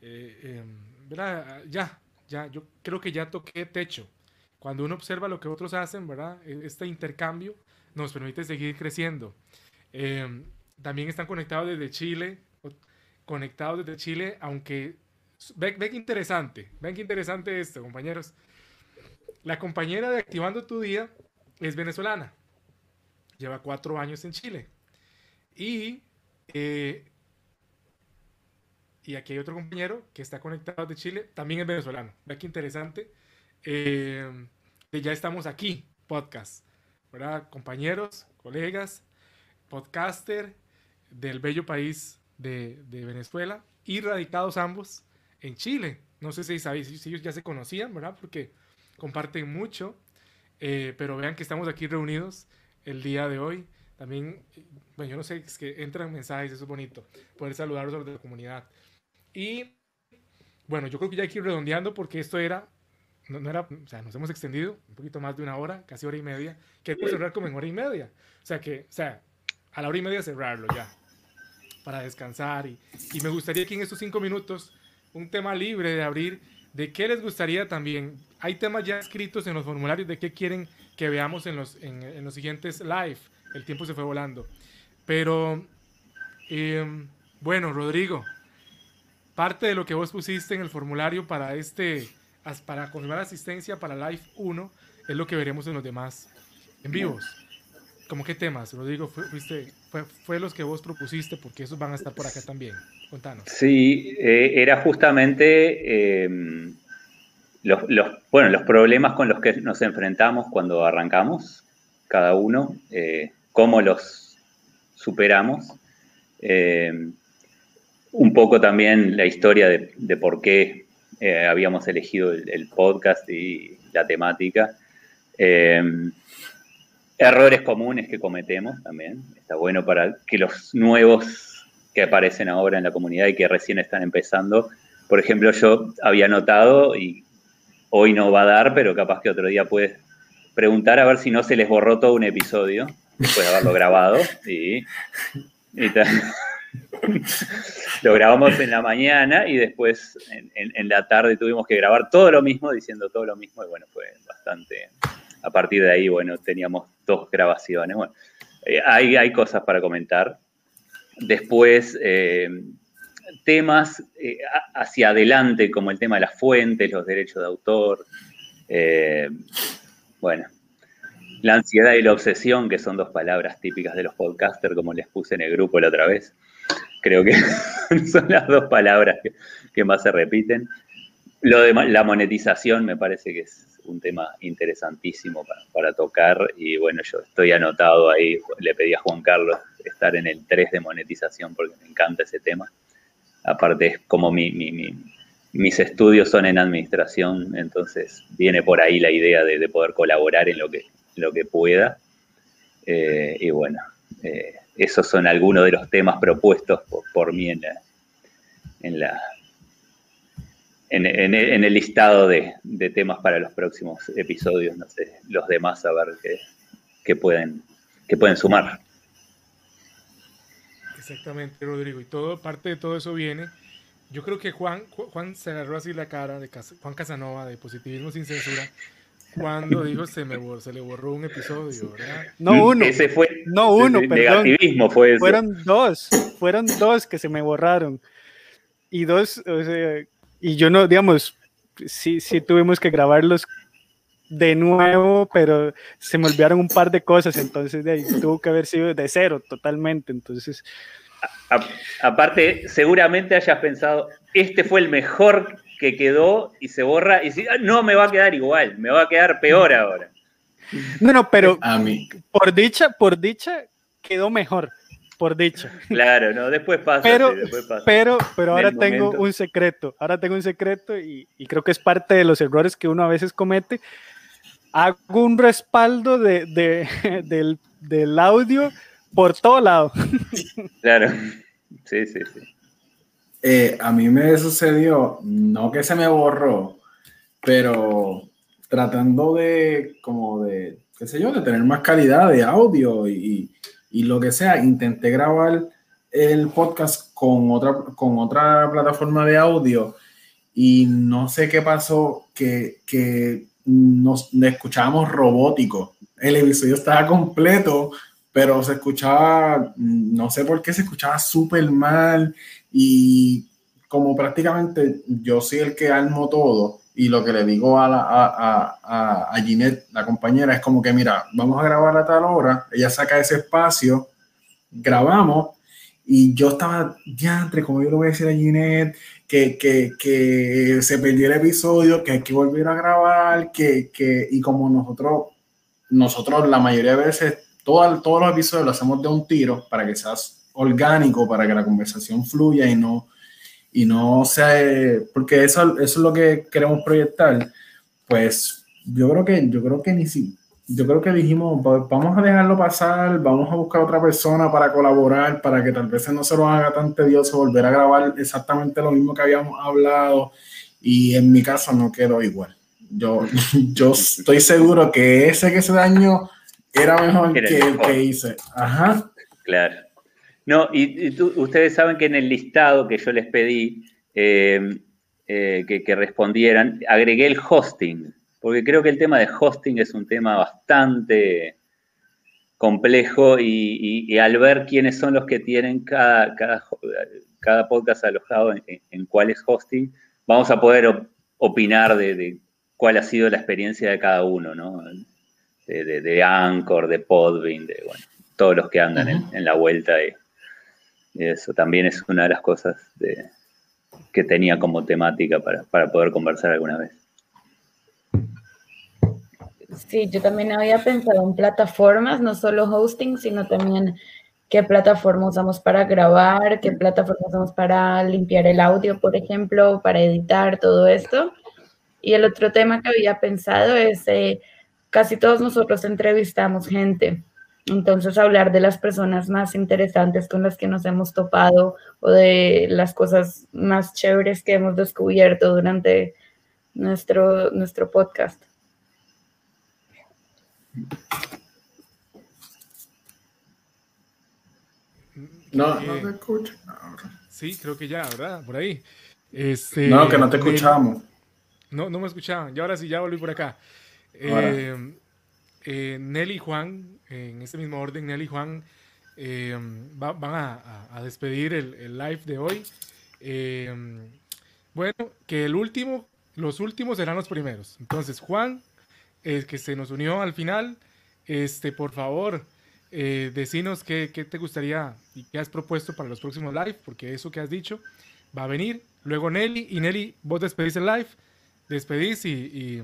eh, em, ¿verdad? Ya, ya, yo creo que ya toqué techo. Cuando uno observa lo que otros hacen, ¿verdad? E, este intercambio nos permite seguir creciendo. Eh, también están conectados desde Chile, conectados desde Chile, aunque ven, ven interesante, ven qué interesante esto, compañeros. La compañera de Activando tu Día es venezolana, lleva cuatro años en Chile y eh, y aquí hay otro compañero que está conectado de Chile, también es venezolano. Ve qué interesante. Eh, ya estamos aquí, podcast. ¿Verdad? Compañeros, colegas, podcaster del bello país de, de, Venezuela y radicados ambos en Chile. No sé si sabéis si ellos ya se conocían, ¿verdad? Porque comparten mucho. Eh, pero vean que estamos aquí reunidos el día de hoy. También, bueno, yo no sé, es que entran mensajes, eso es bonito, poder saludarlos a los de la comunidad. Y bueno, yo creo que ya ir redondeando porque esto era, no, era, o sea, nos hemos extendido un poquito más de una hora, casi hora y media. Queremos cerrar como en hora y media. O sea, que, o sea, a la hora y media cerrarlo ya, para descansar. Y, y me gustaría que en estos cinco minutos, un tema libre de abrir, de qué les gustaría también. Hay temas ya escritos en los formularios de qué quieren que veamos en los, en, los siguientes live. El tiempo se fue volando. Pero, eh, bueno, Rodrigo, parte de lo que vos pusiste en el formulario para este, para confirmar asistencia para Live 1, es lo que veremos en los demás en vivos. ¿Cómo qué temas, Rodrigo? Fuiste, fue, los que vos propusiste porque esos van a estar por acá también. Contanos. Sí, eh, era justamente eh, los, bueno, los problemas con los que nos enfrentamos cuando arrancamos, cada uno, eh, cómo los superamos. Un poco también la historia de, por qué habíamos elegido el, el, podcast y la temática. Errores comunes que cometemos también. Está bueno para que los nuevos que aparecen ahora en la comunidad y que recién están empezando, por ejemplo, yo había notado, y hoy no va a dar, pero capaz que otro día puedes preguntar a ver si no se les borró todo un episodio después de haberlo grabado. Y, y lo grabamos en la mañana y después en, en, en, la tarde tuvimos que grabar todo lo mismo, diciendo todo lo mismo, y bueno, fue bastante. A partir de ahí, bueno, teníamos dos grabaciones. Bueno, eh, hay, hay cosas para comentar. Después, eh, temas eh, hacia adelante, como el tema de las fuentes, los derechos de autor. Bueno, la ansiedad y la obsesión, que son dos palabras típicas de los podcasters, como les puse en el grupo la otra vez. Creo que son las dos palabras que más se repiten. Lo de la monetización me parece que es un tema interesantísimo para, para, tocar y bueno, yo estoy anotado ahí, le pedí a Juan Carlos estar en el 3 de monetización porque me encanta ese tema. Aparte es como mi, mi, mi, mis estudios son en administración, entonces viene por ahí la idea de, de poder colaborar en lo que, lo que pueda. Eh, y bueno, eh, esos son algunos de los temas propuestos por, por mí en, la en, en, en, el listado de, de, temas para los próximos episodios. No sé, los demás a ver qué, qué, pueden, qué pueden sumar. Exactamente, Rodrigo. Y todo, parte de todo eso viene. Yo creo que Juan, Juan se agarró así la cara de Juan Casanova de Positivismo sin Censura cuando dijo se me borró, se le borró un episodio, ¿verdad? No uno. Ese fue no uno, perdón. Negativismo fue eso. Fueron dos, fueron dos que se me borraron. Y dos, o sea, y yo no, digamos, sí, sí tuvimos que grabarlos de nuevo, pero se me olvidaron un par de cosas, entonces de ahí tuvo que haber sido de cero totalmente, entonces... A, aparte, seguramente hayas pensado, este fue el mejor que quedó y se borra y si, no me va a quedar igual, me va a quedar peor ahora. No, no, pero A mí. por dicha, por dicha quedó mejor, por dicha. Claro, no, después pasa. Pero, sí, después pasa. pero, pero ahora tengo momento. un secreto, ahora tengo un secreto y, y creo que es parte de los errores que uno a veces comete. Hago un respaldo de, de- del, del audio por todo lado. Claro. Sí, sí, sí. Eh, a mí me sucedió, no que se me borró, pero tratando de, como de, qué sé yo, de tener más calidad de audio y, y lo que sea, intenté grabar el podcast con otra, con otra plataforma de audio y no sé qué pasó, que, que nos escuchábamos robótico. El episodio estaba completo, pero se escuchaba, no sé por qué se escuchaba súper mal y como prácticamente yo soy el que armo todo y lo que le digo a, la, a, a, a, Ginette, la compañera, es como que mira, vamos a grabar a tal hora, ella saca ese espacio, grabamos y yo estaba, ya entre como yo le voy a decir a Ginette, que, que, que se perdió el episodio, que hay que volver a grabar, que, que y como nosotros, nosotros la mayoría de veces, todo, todos los episodios lo hacemos de un tiro para que sea orgánico, para que la conversación fluya y no, y no sea, porque eso, eso es lo que queremos proyectar, pues yo creo que, yo creo que ni si, yo creo que dijimos, "Va- vamos a dejarlo pasar, vamos a buscar otra persona para colaborar, para que tal vez no se lo haga tan tedioso volver a grabar exactamente lo mismo que habíamos hablado, y en mi caso no quedó igual. Yo, yo estoy seguro que ese que se dañó era mejor que el que hice. Ajá. Claro. No, y, y tú- ustedes saben que en el listado que yo les pedí eh, eh, que, que respondieran, agregué el hosting, porque creo que el tema de hosting es un tema bastante complejo y, y- y al ver quiénes son los que tienen cada, cada, cada podcast alojado en, en- en cuál es hosting, vamos a poder op- opinar de, de cuál ha sido la experiencia de cada uno, ¿no? De, de, de Anchor, de Podbean, de bueno, todos los que andan en, en la vuelta y, eso también es una de las cosas que tenía como temática para, para poder conversar alguna vez. Sí, yo también había pensado en plataformas, no solo hosting, sino también qué plataforma usamos para grabar, qué plataforma usamos para limpiar el audio, por ejemplo, para editar todo esto. Y el otro tema que había pensado es, eh, casi todos nosotros entrevistamos gente, entonces hablar de las personas más interesantes con las que nos hemos topado o de las cosas más chéveres que hemos descubierto durante nuestro, nuestro podcast. No, Eh, no te escucho. Sí, creo que ya, ¿verdad? Por ahí. Este, No, que no te escuchamos. No, no me escuchaban. Y ahora sí, ya volví por acá. Ahora. Eh, eh, Nelly y Juan, en ese mismo orden, Nelly y Juan eh, va- van a, despedir el, el live de hoy. Eh, bueno, que el último, los últimos serán los primeros. Entonces, Juan, el que se nos unió al final, este, por favor, eh, decinos qué, qué te gustaría y qué has propuesto para los próximos live, porque eso que has dicho va a venir. Luego Nelly, y Nelly, vos despedís el live, despedís y, y,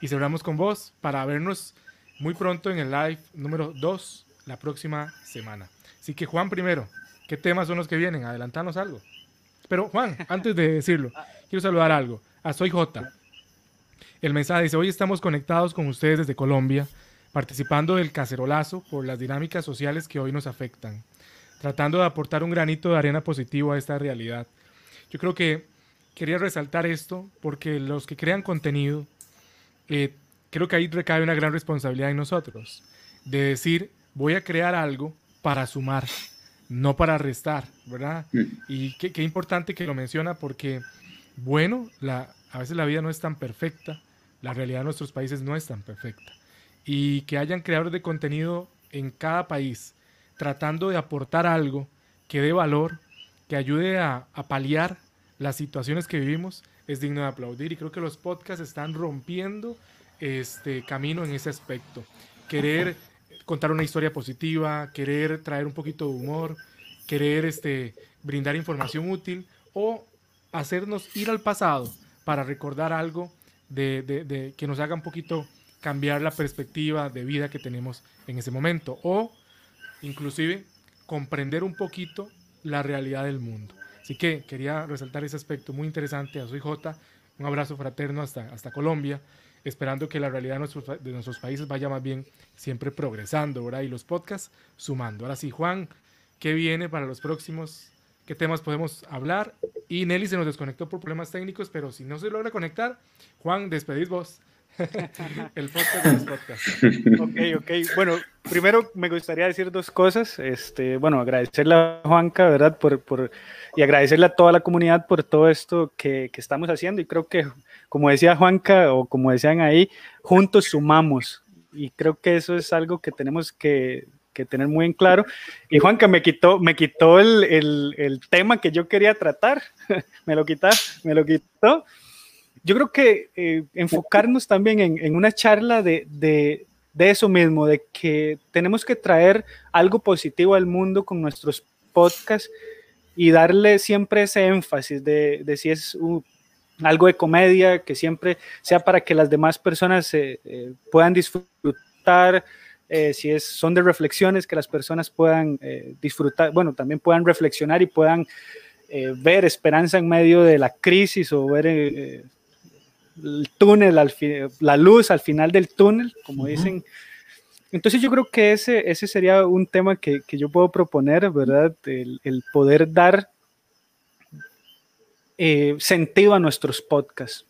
y cerramos con vos para vernos muy pronto en el live número 2 la próxima semana. Así que Juan primero, ¿qué temas son los que vienen? Adelantanos algo. Pero Juan, antes de decirlo, quiero saludar algo. A Soy J. El mensaje dice, hoy estamos conectados con ustedes desde Colombia, participando del cacerolazo por las dinámicas sociales que hoy nos afectan, tratando de aportar un granito de arena positivo a esta realidad. Yo creo que quería resaltar esto porque los que crean contenido, eh, creo que ahí recae una gran responsabilidad en nosotros, de decir, voy a crear algo para sumar, no para restar, ¿verdad? Y qué, qué importante que lo menciona porque, bueno, la, a veces la vida no es tan perfecta, la realidad de nuestros países no es tan perfecta. Y que hayan creadores de contenido en cada país tratando de aportar algo que dé valor, que ayude a, a paliar las situaciones que vivimos, es digno de aplaudir. Y creo que los podcasts están rompiendo este camino en ese aspecto. Querer contar una historia positiva, querer traer un poquito de humor, querer este, brindar información útil o hacernos ir al pasado para recordar algo de, de- de- que nos haga un poquito cambiar la perspectiva de vida que tenemos en ese momento o inclusive comprender un poquito la realidad del mundo. Así que quería resaltar ese aspecto muy interesante a su J. Un abrazo fraterno hasta, hasta Colombia, esperando que la realidad de nuestros, países vaya más bien siempre progresando, ¿verdad? Y los podcasts sumando. Ahora sí, Juan, ¿qué viene para los próximos? ¿Qué temas podemos hablar? Y Nelly se nos desconectó por problemas técnicos, pero si no se logra conectar, Juan, despedís vos. el podcast de los. Ok, ok. Bueno, primero me gustaría decir dos cosas. Este, bueno, agradecerle a Juanca, ¿verdad? Por, por, y agradecerle a toda la comunidad por todo esto que, que estamos haciendo. Y creo que, como decía Juanca, o como decían ahí, juntos sumamos. Y creo que eso es algo que tenemos que, que tener muy en claro. Y Juanca me quitó, me quitó el, el, el tema que yo quería tratar. me lo quitó, me lo quitó yo creo que eh, enfocarnos también en, una charla de, de, de, eso mismo, de que tenemos que traer algo positivo al mundo con nuestros podcasts y darle siempre ese énfasis de, si es algo de comedia, que siempre sea para que las demás personas eh, eh, puedan disfrutar, si es, son de reflexiones, que las personas puedan disfrutar, bueno, también puedan reflexionar y puedan ver esperanza en medio de la crisis o ver el túnel, al la luz al final del túnel, como dicen. Entonces yo creo que ese, ese sería un tema que, que yo puedo proponer, ¿verdad? El, el poder dar eh, sentido a nuestros podcasts.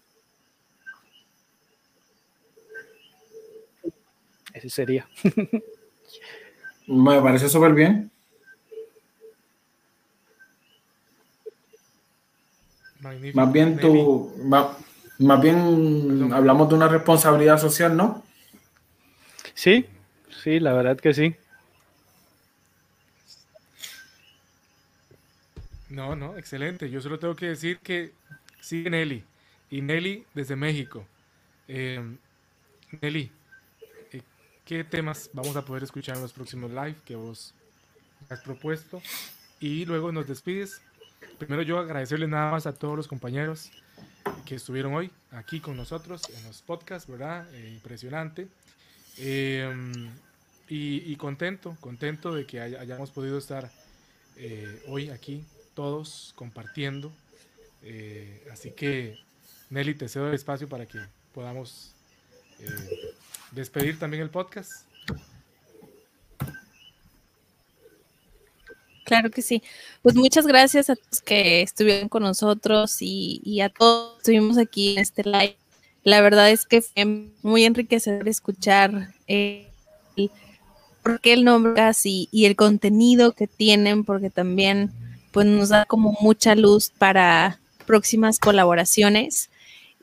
Ese sería. Me parece súper bien. Magnífico. Más bien tú, más, más bien hablamos de una responsabilidad social, ¿no? Sí, sí, la verdad que sí. No, no, excelente. Yo solo tengo que decir que sigue Nelly. Y Nelly desde México. Eh, Nelly, eh, ¿qué temas vamos a poder escuchar en los próximos live que vos has propuesto? Y luego nos despides. Primero yo agradecerle nada más a todos los compañeros que estuvieron hoy aquí con nosotros en los podcasts, ¿verdad? Eh, impresionante. Eh, y, contento, contento de que hay, hayamos podido estar eh, hoy aquí todos compartiendo. Así que, Nelly, te cedo el espacio para que podamos despedir también el podcast. Claro que sí. Pues muchas gracias a todos que estuvieron con nosotros y, a todos que estuvimos aquí en este live. La verdad es que fue muy enriquecedor escuchar eh, el, por qué el nombre y, y, el contenido que tienen, porque también pues, nos da como mucha luz para próximas colaboraciones.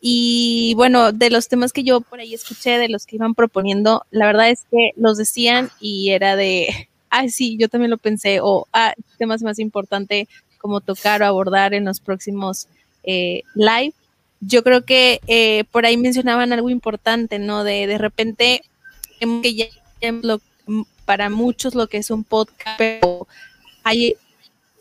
Y bueno, de los temas que yo por ahí escuché, de los que iban proponiendo, la verdad es que los decían y era de ah, sí, yo también lo pensé, o ah, temas más importante como tocar o abordar en los próximos eh, live. Yo creo que eh, por ahí mencionaban algo importante, ¿no? De de repente, que ya lo, para muchos lo que es un podcast, pero hay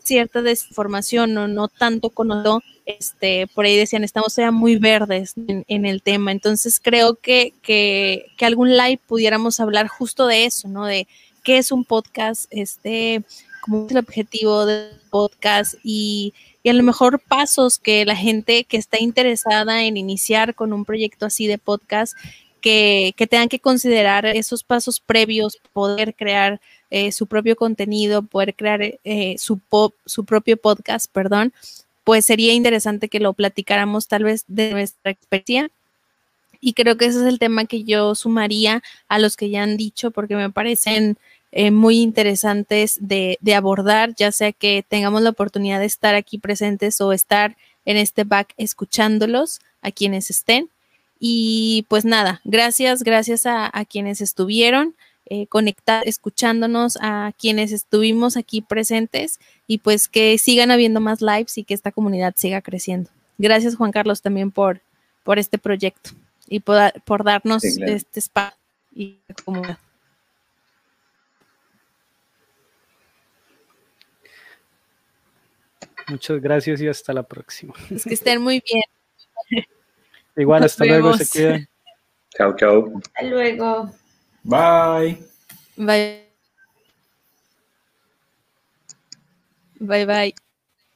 cierta desinformación, no, no tanto conocido, este, por ahí decían, estamos ya muy verdes en, en el tema, entonces creo que, que, que algún live pudiéramos hablar justo de eso, ¿no? De qué es un podcast, este, cómo es el objetivo del podcast y, y, a lo mejor pasos que la gente que está interesada en iniciar con un proyecto así de podcast, que, que tengan que considerar esos pasos previos, poder crear eh, su propio contenido, poder crear eh, su, pop, su propio podcast, perdón, pues sería interesante que lo platicáramos tal vez de nuestra experiencia. Y creo que ese es el tema que yo sumaría a los que ya han dicho, porque me parecen eh, muy interesantes de, de, abordar, ya sea que tengamos la oportunidad de estar aquí presentes o estar en este back escuchándolos a quienes estén. Y pues nada, gracias, gracias a, a quienes estuvieron eh, conectados, escuchándonos, a quienes estuvimos aquí presentes y pues que sigan habiendo más lives y que esta comunidad siga creciendo. Gracias Juan Carlos también por, por este proyecto y por, por darnos sí, claro. este espacio y comunidad. Muchas gracias y hasta la próxima. Es que estén muy bien. Igual, hasta luego, se cuidan. Chao, chao. Hasta luego. Bye. Bye. Bye, bye.